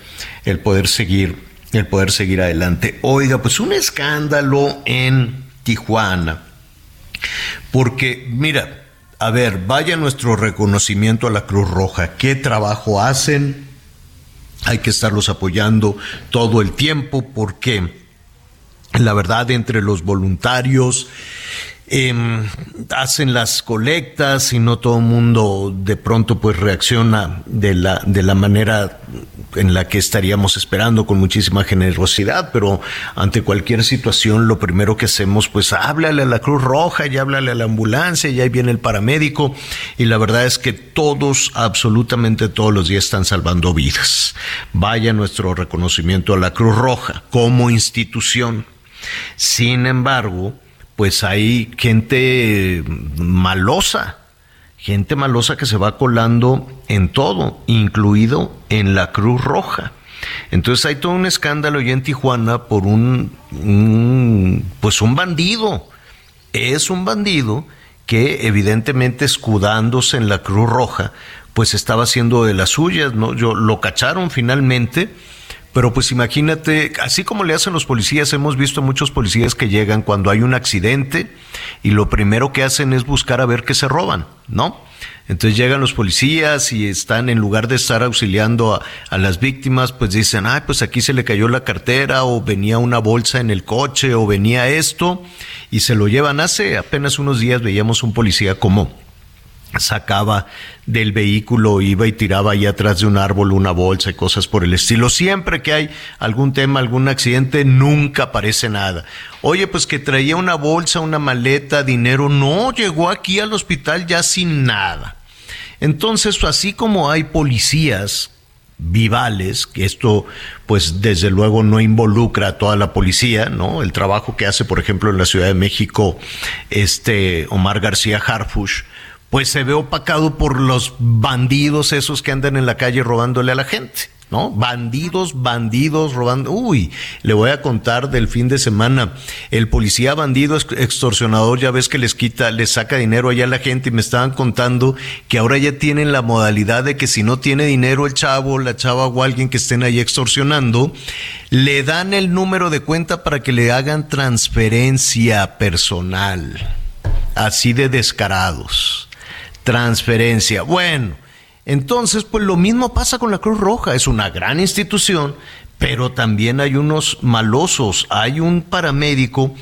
el poder seguir, el poder seguir adelante. Oiga, pues un escándalo en Tijuana. Porque, mira, a ver, vaya nuestro reconocimiento a la Cruz Roja. ¿Qué trabajo hacen? Hay que estarlos apoyando todo el tiempo porque la verdad entre los voluntarios, em, hacen las colectas y no todo el mundo de pronto pues reacciona de la, de la manera en la que estaríamos esperando con muchísima generosidad, pero ante cualquier situación lo primero que hacemos pues háblale a la Cruz Roja y háblale a la ambulancia y ahí viene el paramédico y la verdad es que todos, absolutamente todos los días están salvando vidas. Vaya nuestro reconocimiento a la Cruz Roja como institución. Sin embargo, pues hay gente malosa gente malosa que se va colando en todo, incluido en la Cruz Roja. Entonces hay todo un escándalo ya en Tijuana por un, pues un bandido. Es un bandido que evidentemente escudándose en la Cruz Roja, pues estaba haciendo de las suyas, ¿no? Yo lo cacharon finalmente pero pues imagínate, así como le hacen los policías, hemos visto muchos policías que llegan cuando hay un accidente y lo primero que hacen es buscar a ver qué se roban, ¿no? Entonces llegan los policías y están, en lugar de estar auxiliando a, las víctimas, pues dicen, ay, pues aquí se le cayó la cartera o venía una bolsa en el coche o venía esto y se lo llevan. Hace apenas unos días veíamos un policía como sacaba del vehículo, iba y tiraba ahí atrás de un árbol una bolsa y cosas por el estilo. Siempre que hay algún tema, algún accidente, nunca aparece nada. Oye, pues que traía una bolsa, una maleta, dinero, no, llegó aquí al hospital ya sin nada. Entonces, así como hay policías vivales, que esto pues desde luego no involucra a toda la policía, ¿no? El trabajo que hace, por ejemplo, en la Ciudad de México este Omar García Harfush, pues se ve opacado por los bandidos esos que andan en la calle robándole a la gente. ¿No? Bandidos, bandidos robando. Uy, le voy a contar del fin de semana. El policía bandido extorsionador, ya ves que les quita, les saca dinero allá a la gente y me estaban contando que ahora ya tienen la modalidad de que si no tiene dinero el chavo, la chava o alguien que estén ahí extorsionando, le dan el número de cuenta para que le hagan transferencia personal. Así de descarados transferencia. Bueno, entonces, pues lo mismo pasa con la Cruz Roja, es una gran institución, pero también hay unos malosos, hay un paramédico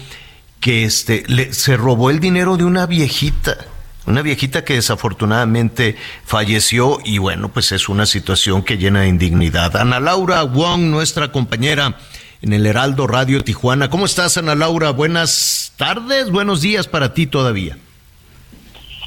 que este, se robó el dinero de una viejita, una viejita que desafortunadamente falleció y bueno, pues es una situación que llena de indignidad. Ana Laura Wong, nuestra compañera en el Heraldo Radio Tijuana. ¿Cómo estás, Ana Laura? Buenas tardes, buenos días para ti todavía.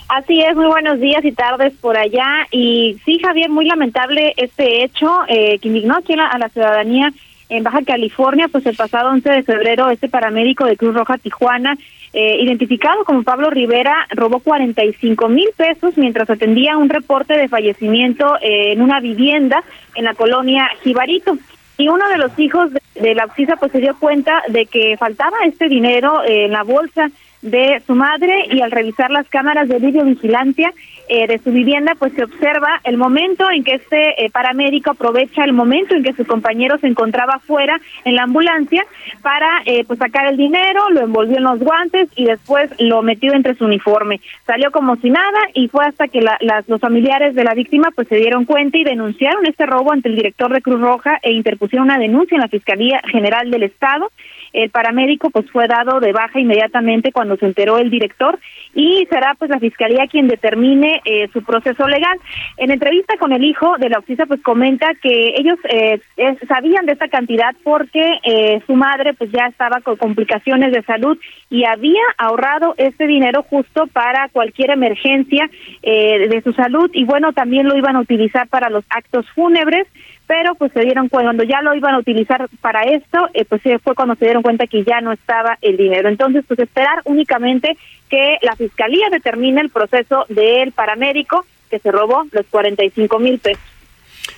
Así es, muy buenos días y tardes por allá. Y sí, Javier, muy lamentable este hecho eh, que indignó aquí a la, ciudadanía en Baja California, pues el pasado 11 de febrero este paramédico de Cruz Roja Tijuana, eh, identificado como Pablo Rivera, robó 45 mil pesos mientras atendía un reporte de fallecimiento eh, en una vivienda en la colonia Jibarito. Y uno de los hijos de, la oficina pues se dio cuenta de que faltaba este dinero en la bolsa de su madre y al revisar las cámaras de videovigilancia eh, de su vivienda, pues se observa el momento en que este eh, paramédico aprovecha el momento en que su compañero se encontraba fuera en la ambulancia para eh, pues sacar el dinero, lo envolvió en los guantes y después lo metió entre su uniforme. Salió como si nada y fue hasta que las, los familiares de la víctima pues se dieron cuenta y denunciaron este robo ante el director de Cruz Roja e interpusieron una denuncia en la Fiscalía General del Estado el paramédico pues fue dado de baja inmediatamente cuando se enteró el director y será pues la fiscalía quien determine eh, su proceso legal. En entrevista con el hijo de la oficina pues comenta que ellos eh, sabían de esta cantidad porque eh, su madre pues ya estaba con complicaciones de salud y había ahorrado este dinero justo para cualquier emergencia de su salud y bueno también lo iban a utilizar para los actos fúnebres pero pues se dieron cuando ya lo iban a utilizar para esto, eh, pues fue cuando se dieron cuenta que ya no estaba el dinero. Entonces, pues esperar únicamente que la fiscalía determine el proceso del paramédico que se robó los 45 mil pesos.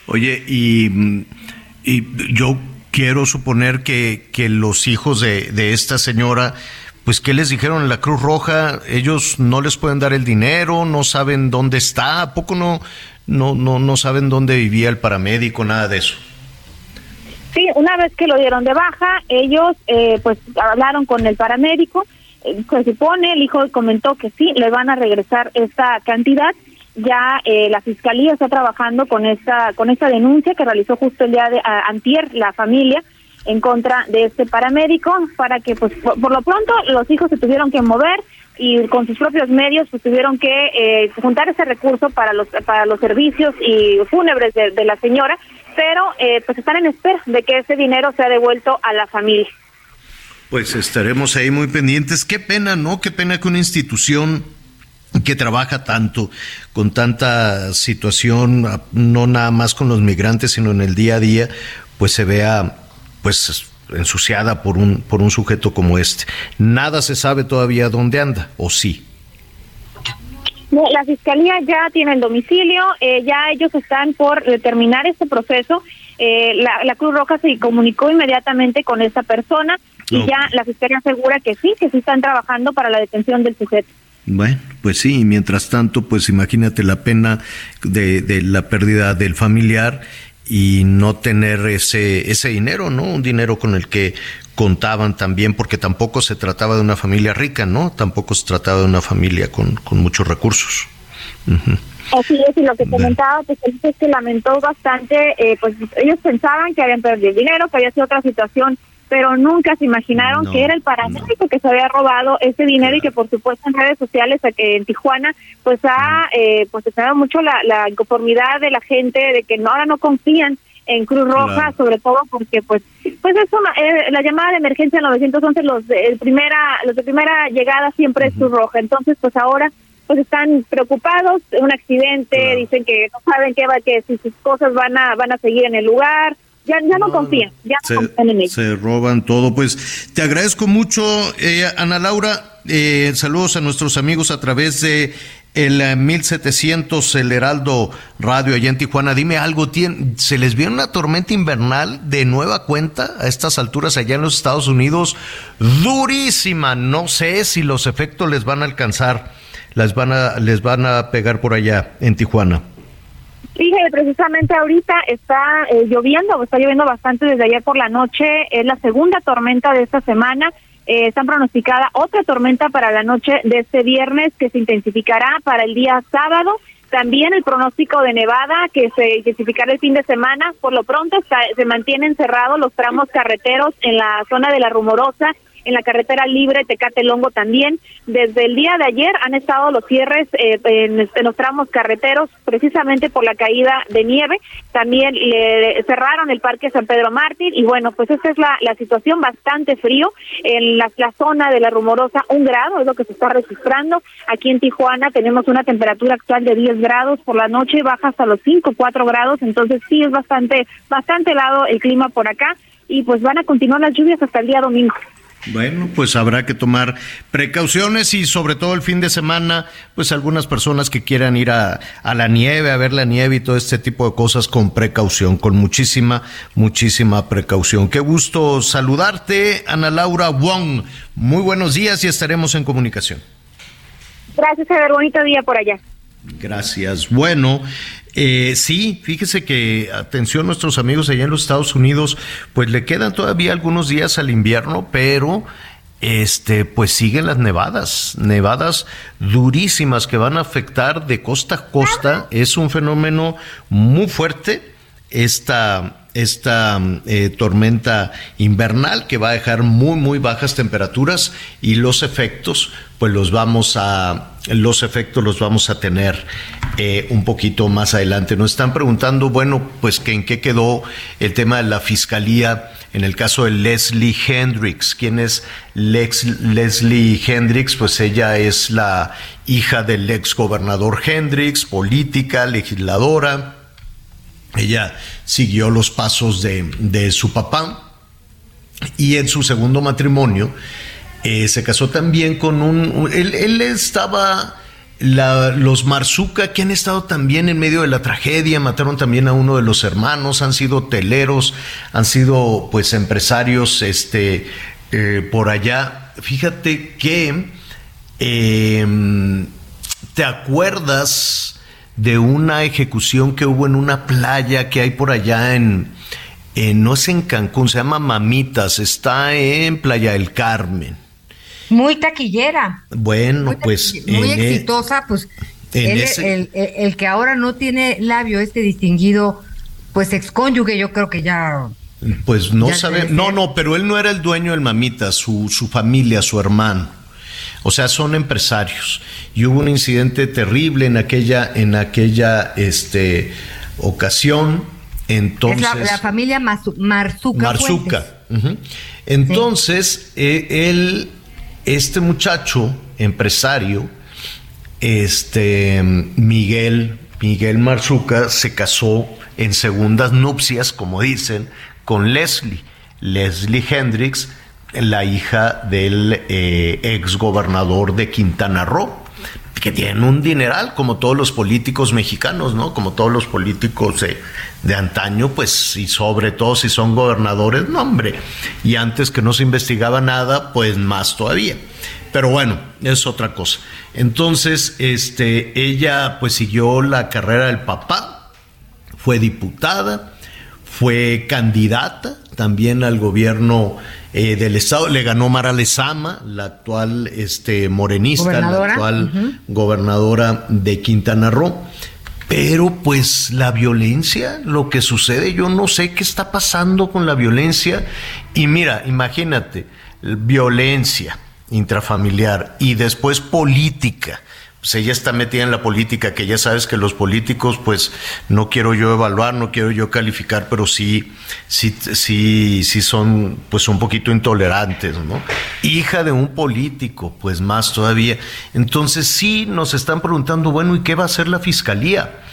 Oye, y, y yo quiero suponer que, que los hijos de, de esta señora pues ¿qué les dijeron en la Cruz Roja? Ellos no les pueden dar el dinero, no saben dónde está, ¿a poco no no, no, no saben dónde vivía el paramédico, nada de eso. Sí, una vez que lo dieron de baja, ellos eh, pues hablaron con el paramédico, eh, se supone, el hijo comentó que sí, le van a regresar esta cantidad, ya eh, la fiscalía está trabajando con esta con esta denuncia que realizó justo el día de antier la familia en contra de este paramédico para que pues por, lo pronto los hijos se tuvieron que mover y con sus propios medios pues tuvieron que eh, juntar ese recurso para los para los servicios y fúnebres de, la señora, pero eh, pues están en espera de que ese dinero sea devuelto a la familia. Pues estaremos ahí muy pendientes. Qué pena, ¿no? Qué pena que una institución que trabaja tanto, con tanta situación, no nada más con los migrantes, sino en el día a día, pues se vea pues ensuciada por un, por un sujeto como este. Nada se sabe todavía dónde anda, ¿o sí? la fiscalía ya tiene el domicilio, eh, ya ellos están por determinar este proceso. Eh, la, la, Cruz Roja se comunicó inmediatamente con esta persona y ya la fiscalía asegura que sí, que sí están trabajando para la detención del sujeto. Bueno, pues sí, y mientras tanto, pues imagínate la pena de, de la pérdida del familiar y no tener ese, ese dinero, ¿no? Un dinero con el que contaban también, porque tampoco se trataba de una familia rica, ¿no? Tampoco se trataba de una familia con, con muchos recursos. Así es, y lo que comentaba, pues es que lamentó bastante, eh, pues ellos pensaban que habían perdido dinero, que había sido otra situación pero nunca se imaginaron que era el paramédico que se había robado ese dinero y que por supuesto en redes sociales en Tijuana pues ha eh, pues mucho la, la, inconformidad de la gente de que no, ahora no confían en Cruz Roja sobre todo porque pues pues eso eh, la llamada de emergencia 911 los de primera los de primera llegada siempre es Cruz Roja. Entonces pues ahora pues están preocupados un accidente dicen que no saben qué va que si sus cosas van a van a seguir en el lugar ya, ya no, confían, ya no confían en ellos. Se roban todo. Pues te agradezco mucho, eh, Ana Laura. Eh, saludos a nuestros amigos a través de el 1700 eh, El Heraldo Radio allá en Tijuana. Dime algo, ¿se les viene una tormenta invernal de nueva cuenta a estas alturas allá en los Estados Unidos? Durísima. No sé si los efectos les van a alcanzar, las van a, les van a pegar por allá en Tijuana. Fíjate, precisamente ahorita está eh, lloviendo, está lloviendo bastante desde ayer por la noche, es la segunda tormenta de esta semana. Eh, está pronosticada otra tormenta para la noche de este viernes que se intensificará para el día sábado. También el pronóstico de nevada que se intensificará el fin de semana. Por lo pronto se mantienen cerrados los tramos carreteros en la zona de la Rumorosa en la carretera libre Tecate Longo también. Desde el día de ayer han estado los cierres eh, en, los tramos carreteros precisamente por la caída de nieve. También le cerraron el Parque San Pedro Mártir y bueno, pues esta es la, situación bastante frío. En la, la zona de la rumorosa, un grado es lo que se está registrando. Aquí en Tijuana tenemos una temperatura actual de 10 grados por la noche, baja hasta los 5, 4 grados, entonces sí es bastante, bastante helado el clima por acá y pues van a continuar las lluvias hasta el día domingo. Bueno, pues habrá que tomar precauciones y sobre todo el fin de semana, pues algunas personas que quieran ir a, a, la nieve, a ver la nieve y todo este tipo de cosas con precaución, con muchísima, muchísima precaución. Qué gusto saludarte, Ana Laura Wong. Muy buenos días y estaremos en comunicación. Gracias, Javier. Bonito día por allá. Gracias. Bueno, eh, sí, fíjese que, atención, nuestros amigos allá en los Estados Unidos, pues le quedan todavía algunos días al invierno, pero este, pues siguen las nevadas, nevadas durísimas que van a afectar de costa a costa. Es un fenómeno muy fuerte esta esta eh, tormenta invernal que va a dejar muy muy bajas temperaturas y los efectos pues los vamos a los efectos los vamos a tener eh, un poquito más adelante. Nos están preguntando, bueno, pues que en qué quedó el tema de la fiscalía en el caso de Leslie Hendricks. ¿Quién es Lex, Leslie Hendricks? Pues ella es la hija del ex gobernador Hendricks, política, legisladora. Ella siguió los pasos de, de su papá y en su segundo matrimonio eh, se casó también con un... Él, estaba... los Marzuca, que han estado también en medio de la tragedia, mataron también a uno de los hermanos, han sido teleros, han sido pues empresarios este, eh, por allá. Fíjate que em, te acuerdas de una ejecución que hubo en una playa que hay por allá en, no es en Cancún, se llama Mamitas, está en Playa del Carmen. Muy taquillera. Bueno, pues. Muy e- exitosa, pues. el, que ahora no tiene labio, este distinguido, pues excónyuge, yo creo que ya. Pues no sabe. No, no, pero él no era el dueño del mamita, su, su familia, su hermano. O sea, son empresarios. Y hubo un incidente terrible en aquella, en aquella este, ocasión. Entonces, es la, familia Marzuca. Marzuca. Entonces, eh, él, este muchacho, empresario, este Miguel, Miguel Marzuca, se casó en segundas nupcias, como dicen, con Leslie, Leslie Hendrix, la hija del eh, ex gobernador de Quintana Roo, que tienen un dineral, como todos los políticos mexicanos, ¿no? Como todos los políticos de antaño, pues, y sobre todo si son gobernadores, no, hombre. Y antes que no se investigaba nada, pues más todavía. Pero bueno, es otra cosa. Entonces, este, ella pues siguió la carrera del papá, fue diputada, fue candidata también al gobierno eh, del estado, le ganó Mara Lezama, la actual este, morenista, la actual gobernadora de Quintana Roo. Pero pues la violencia, lo que sucede, yo no sé qué está pasando con la violencia. Y mira, imagínate, violencia intrafamiliar y después política pues ella está metida en la política, que ya sabes que los políticos, pues no quiero yo evaluar, no quiero yo calificar, pero sí, sí, sí, sí son, pues un poquito intolerantes, ¿no? Hija de un político, pues más todavía. Entonces sí nos están preguntando, bueno, ¿y qué va a hacer la fiscalía?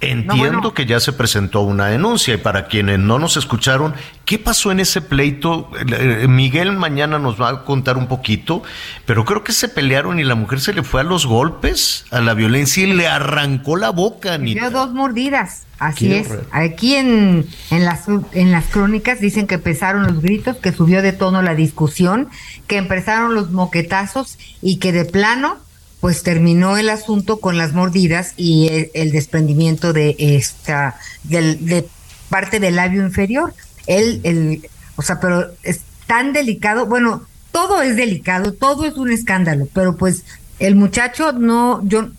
Entiendo que ya se presentó una denuncia y para quienes no nos escucharon, ¿qué pasó en ese pleito? Eh, Miguel mañana nos va a contar un poquito, pero creo que se pelearon y la mujer se le fue a los golpes, a la violencia y le arrancó la boca. Ni dos mordidas, así es. Aquí en, en, las, en las crónicas dicen que empezaron los gritos, que subió de tono la discusión, que empezaron los moquetazos y que de plano pues terminó el asunto con las mordidas y el, desprendimiento de esta del, de parte del labio inferior. El, el, o sea, pero es tan delicado, bueno, todo es delicado, todo es un escándalo, pero pues el muchacho no, yo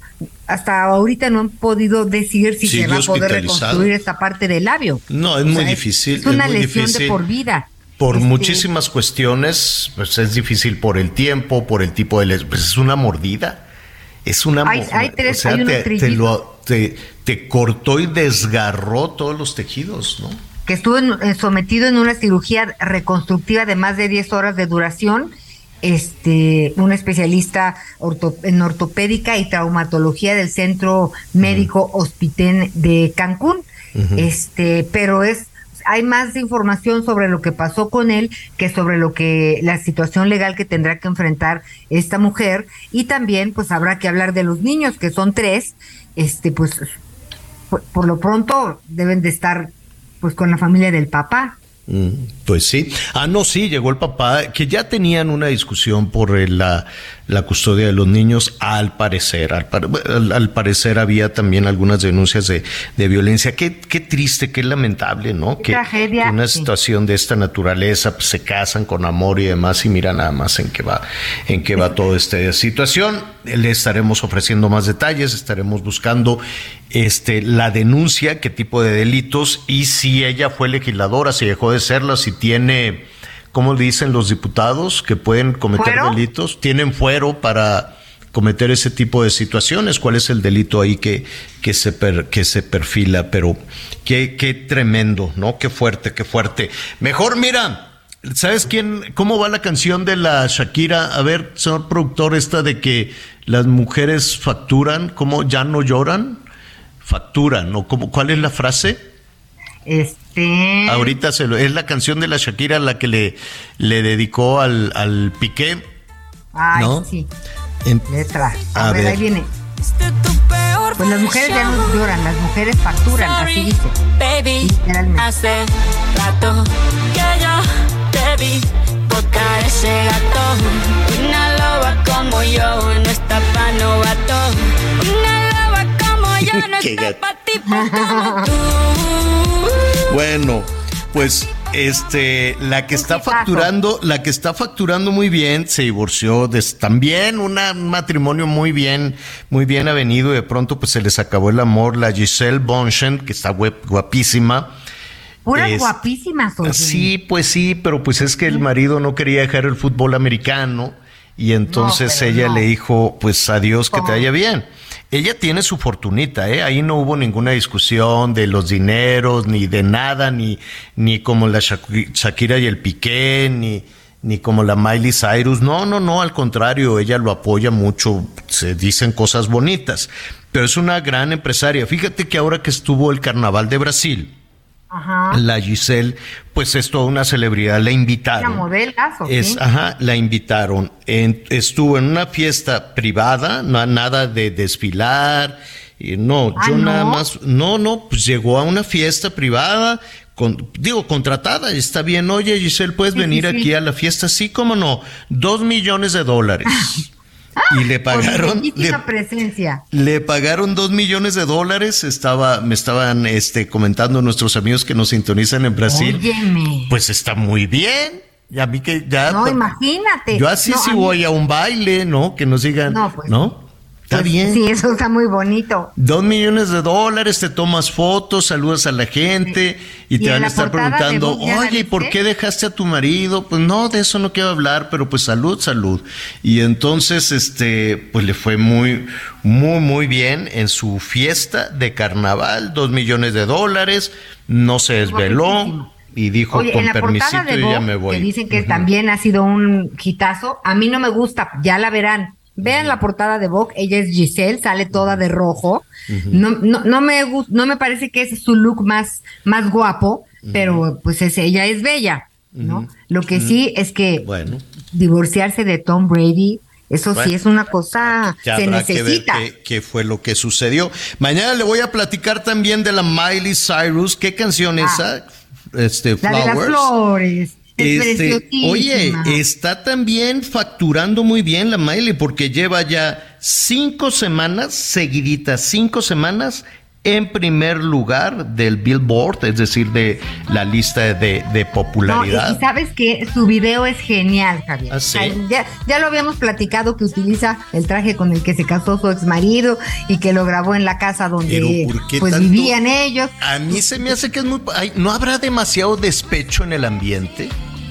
hasta ahorita no han podido decir si se va a poder reconstruir esta parte del labio. No, es muy difícil. Es, una lesión de por vida. Por este, muchísimas cuestiones, pues es difícil por el tiempo, por el tipo de... Pues es una mordida es una... Hay, hay tres, o sea, te, te, cortó y desgarró todos los tejidos, ¿no? Que estuvo eh, sometido en una cirugía reconstructiva de más de 10 horas de duración este un especialista en ortopédica y traumatología del Centro Médico Hospitén de Cancún. Este, pero es hay más información sobre lo que pasó con él que sobre lo que la situación legal que tendrá que enfrentar esta mujer. Y también pues habrá que hablar de los niños que son tres. Este pues por, lo pronto deben de estar pues con la familia del papá pues sí. Ah, no, sí, llegó el papá, que ya tenían una discusión por la, la custodia de los niños, al parecer. Al, parecer había también algunas denuncias de, de violencia. Qué, qué, triste, qué lamentable, ¿no? que, una situación de esta naturaleza pues, se casan con amor y demás y mira nada más en qué va, en qué va toda esta situación. Le estaremos ofreciendo más detalles, estaremos buscando este, la denuncia, qué tipo de delitos y si ella fue legisladora, si dejó de serla, si tiene ¿cómo dicen los diputados que pueden cometer delitos? ¿Tienen fuero para cometer ese tipo de situaciones? ¿Cuál es el delito ahí que, que, se, que se perfila? Pero qué, qué tremendo, ¿no? Qué fuerte, qué fuerte. Mejor, mira. ¿Sabes quién? ¿Cómo va la canción de la Shakira? A ver, señor productor, esta de que las mujeres facturan, ¿cómo ya no lloran? Facturan, ¿no? ¿Cómo, ¿Cuál es la frase? Este. Ahorita se lo, es la canción de la Shakira la que le, le dedicó al, al Piqué. Ay, sí. Letra. A, ver, ahí viene. Pues las mujeres ya no lloran, las mujeres facturan, así dice. Baby, hace rato que yo te vi tocar ese gato. Una loba como yo no está pa' novato. Una no pa' como tú. Bueno, pues este la que está facturando la que está facturando muy bien se divorció de, también un matrimonio muy bien muy bien avenido y de pronto pues se les acabó el amor. La Giselle Bonchen que está guapísima. Puras guapísimas Sí, pues sí, pero pues es que el marido no quería dejar el fútbol americano y entonces ella le dijo, pues adiós, que te vaya bien. Ella tiene su fortunita, ¿eh? Ahí no hubo ninguna discusión de los dineros, ni de nada, ni, ni como la Shakira y el Piqué, ni, ni como la Miley Cyrus. No, no, no, al contrario, ella lo apoya mucho, se dicen cosas bonitas, pero es una gran empresaria. Fíjate que ahora que estuvo el Carnaval de Brasil, la Giselle, pues es toda una celebridad, la invitaron. Una modelazo, es, Ajá, la invitaron. estuvo en una fiesta privada, no, nada de desfilar. Y no, Ah, yo ¿no? nada más, no, no, pues llegó a una fiesta privada, con, digo, contratada, está bien, oye Giselle, ¿puedes Sí, venir sí, sí. aquí a la fiesta? Sí, cómo no, dos millones de dólares. y le Por mi pagaron, le, presencia. le pagaron dos millones de dólares. Estaba, me estaban este, comentando nuestros amigos que nos sintonizan en Brasil. Óyeme. Pues está muy bien. Y a mí que ya. No, imagínate. Yo así No, mí- voy a un baile, ¿no? Que nos digan. No, No, pues- Está bien. Sí, eso está muy bonito. Dos millones de dólares, te tomas fotos, saludas a la gente y Y te en van a estar preguntando, Vogue, ¿ya la oye, ¿y por qué dejaste a tu marido? Pues no, de eso no quiero hablar, pero pues salud, salud. Y entonces, este, pues le fue muy, muy, muy bien en su fiesta de carnaval, dos millones de dólares, no se desveló y dijo, Oye, en con la permisito portada de yo ya me voy. que dicen que también ha sido un hitazo, a mí no me gusta, ya la verán. Vean la portada de Vogue, ella es Giselle, sale toda de rojo. No, no, no me no me parece que es su look más, más guapo, pero pues es, ella es bella, ¿no? Lo que sí es que Bueno. divorciarse de Tom Brady, eso Bueno. sí es una cosa, Ya se habrá que ver necesita. qué, qué fue lo que sucedió. Mañana le voy a platicar también de la Miley Cyrus. ¿Qué canción es esa? Este, Ah. La de las flores. Es Este, oye, está también facturando muy bien la Miley porque lleva ya cinco semanas seguiditas, cinco semanas en primer lugar del Billboard, es decir, de la lista de, de No, y, popularidad. y sabes que su video es genial, Javier. ¿Ah, sí? Ya, ya lo habíamos platicado que utiliza el traje con el que se casó su ex marido y que lo grabó en la casa donde Pero, ¿por qué pues tanto? vivían ellos. A mí se me hace que es muy... ay, ¿No habrá demasiado despecho en el ambiente?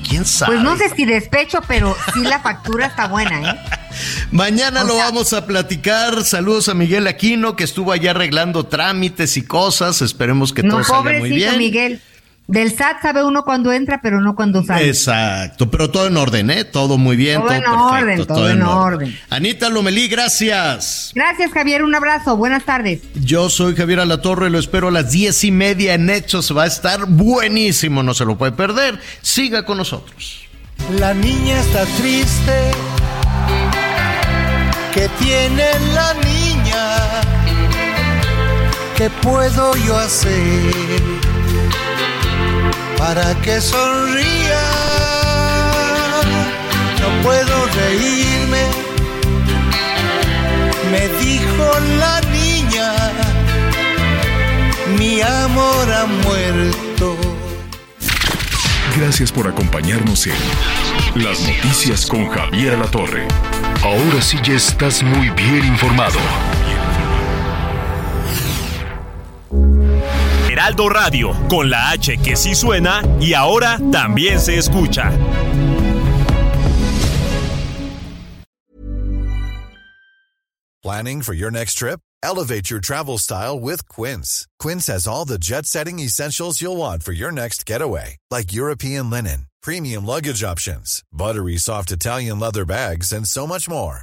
¿Quién sabe? Pues no sé si despecho, pero sí la factura está buena, ¿eh? Mañana lo vamos a platicar. Saludos a Miguel Aquino, que estuvo allá arreglando trámites y cosas. Esperemos que no, todo salga muy bien. Miguel. Del SAT sabe uno cuando entra, pero no cuando sale. Exacto, pero todo en orden, ¿eh? Todo muy bien, Todo todo, en perfecto, orden, todo en orden. Anita Lomelí, gracias. Gracias, Javier. Un abrazo. Buenas tardes. Yo soy Javier Alatorre, lo espero a las diez y media en Hechos. Va a estar buenísimo, no se lo puede perder. Siga con nosotros. La niña está triste. ¿Qué tiene la niña? ¿Qué puedo yo hacer para que sonría? No puedo reírme, me dijo la niña. Mi amor ha muerto. Gracias por acompañarnos en Las Noticias con Javier La Torre. Ahora sí ya estás muy bien informado. Heraldo Radio, con la H que sí suena y ahora también se escucha. Planning for your next trip? Elevate your travel style with Quince. Quince has all the jet setting essentials you'll want for your next getaway, like European linen, premium luggage options, buttery soft Italian leather bags, and so much more.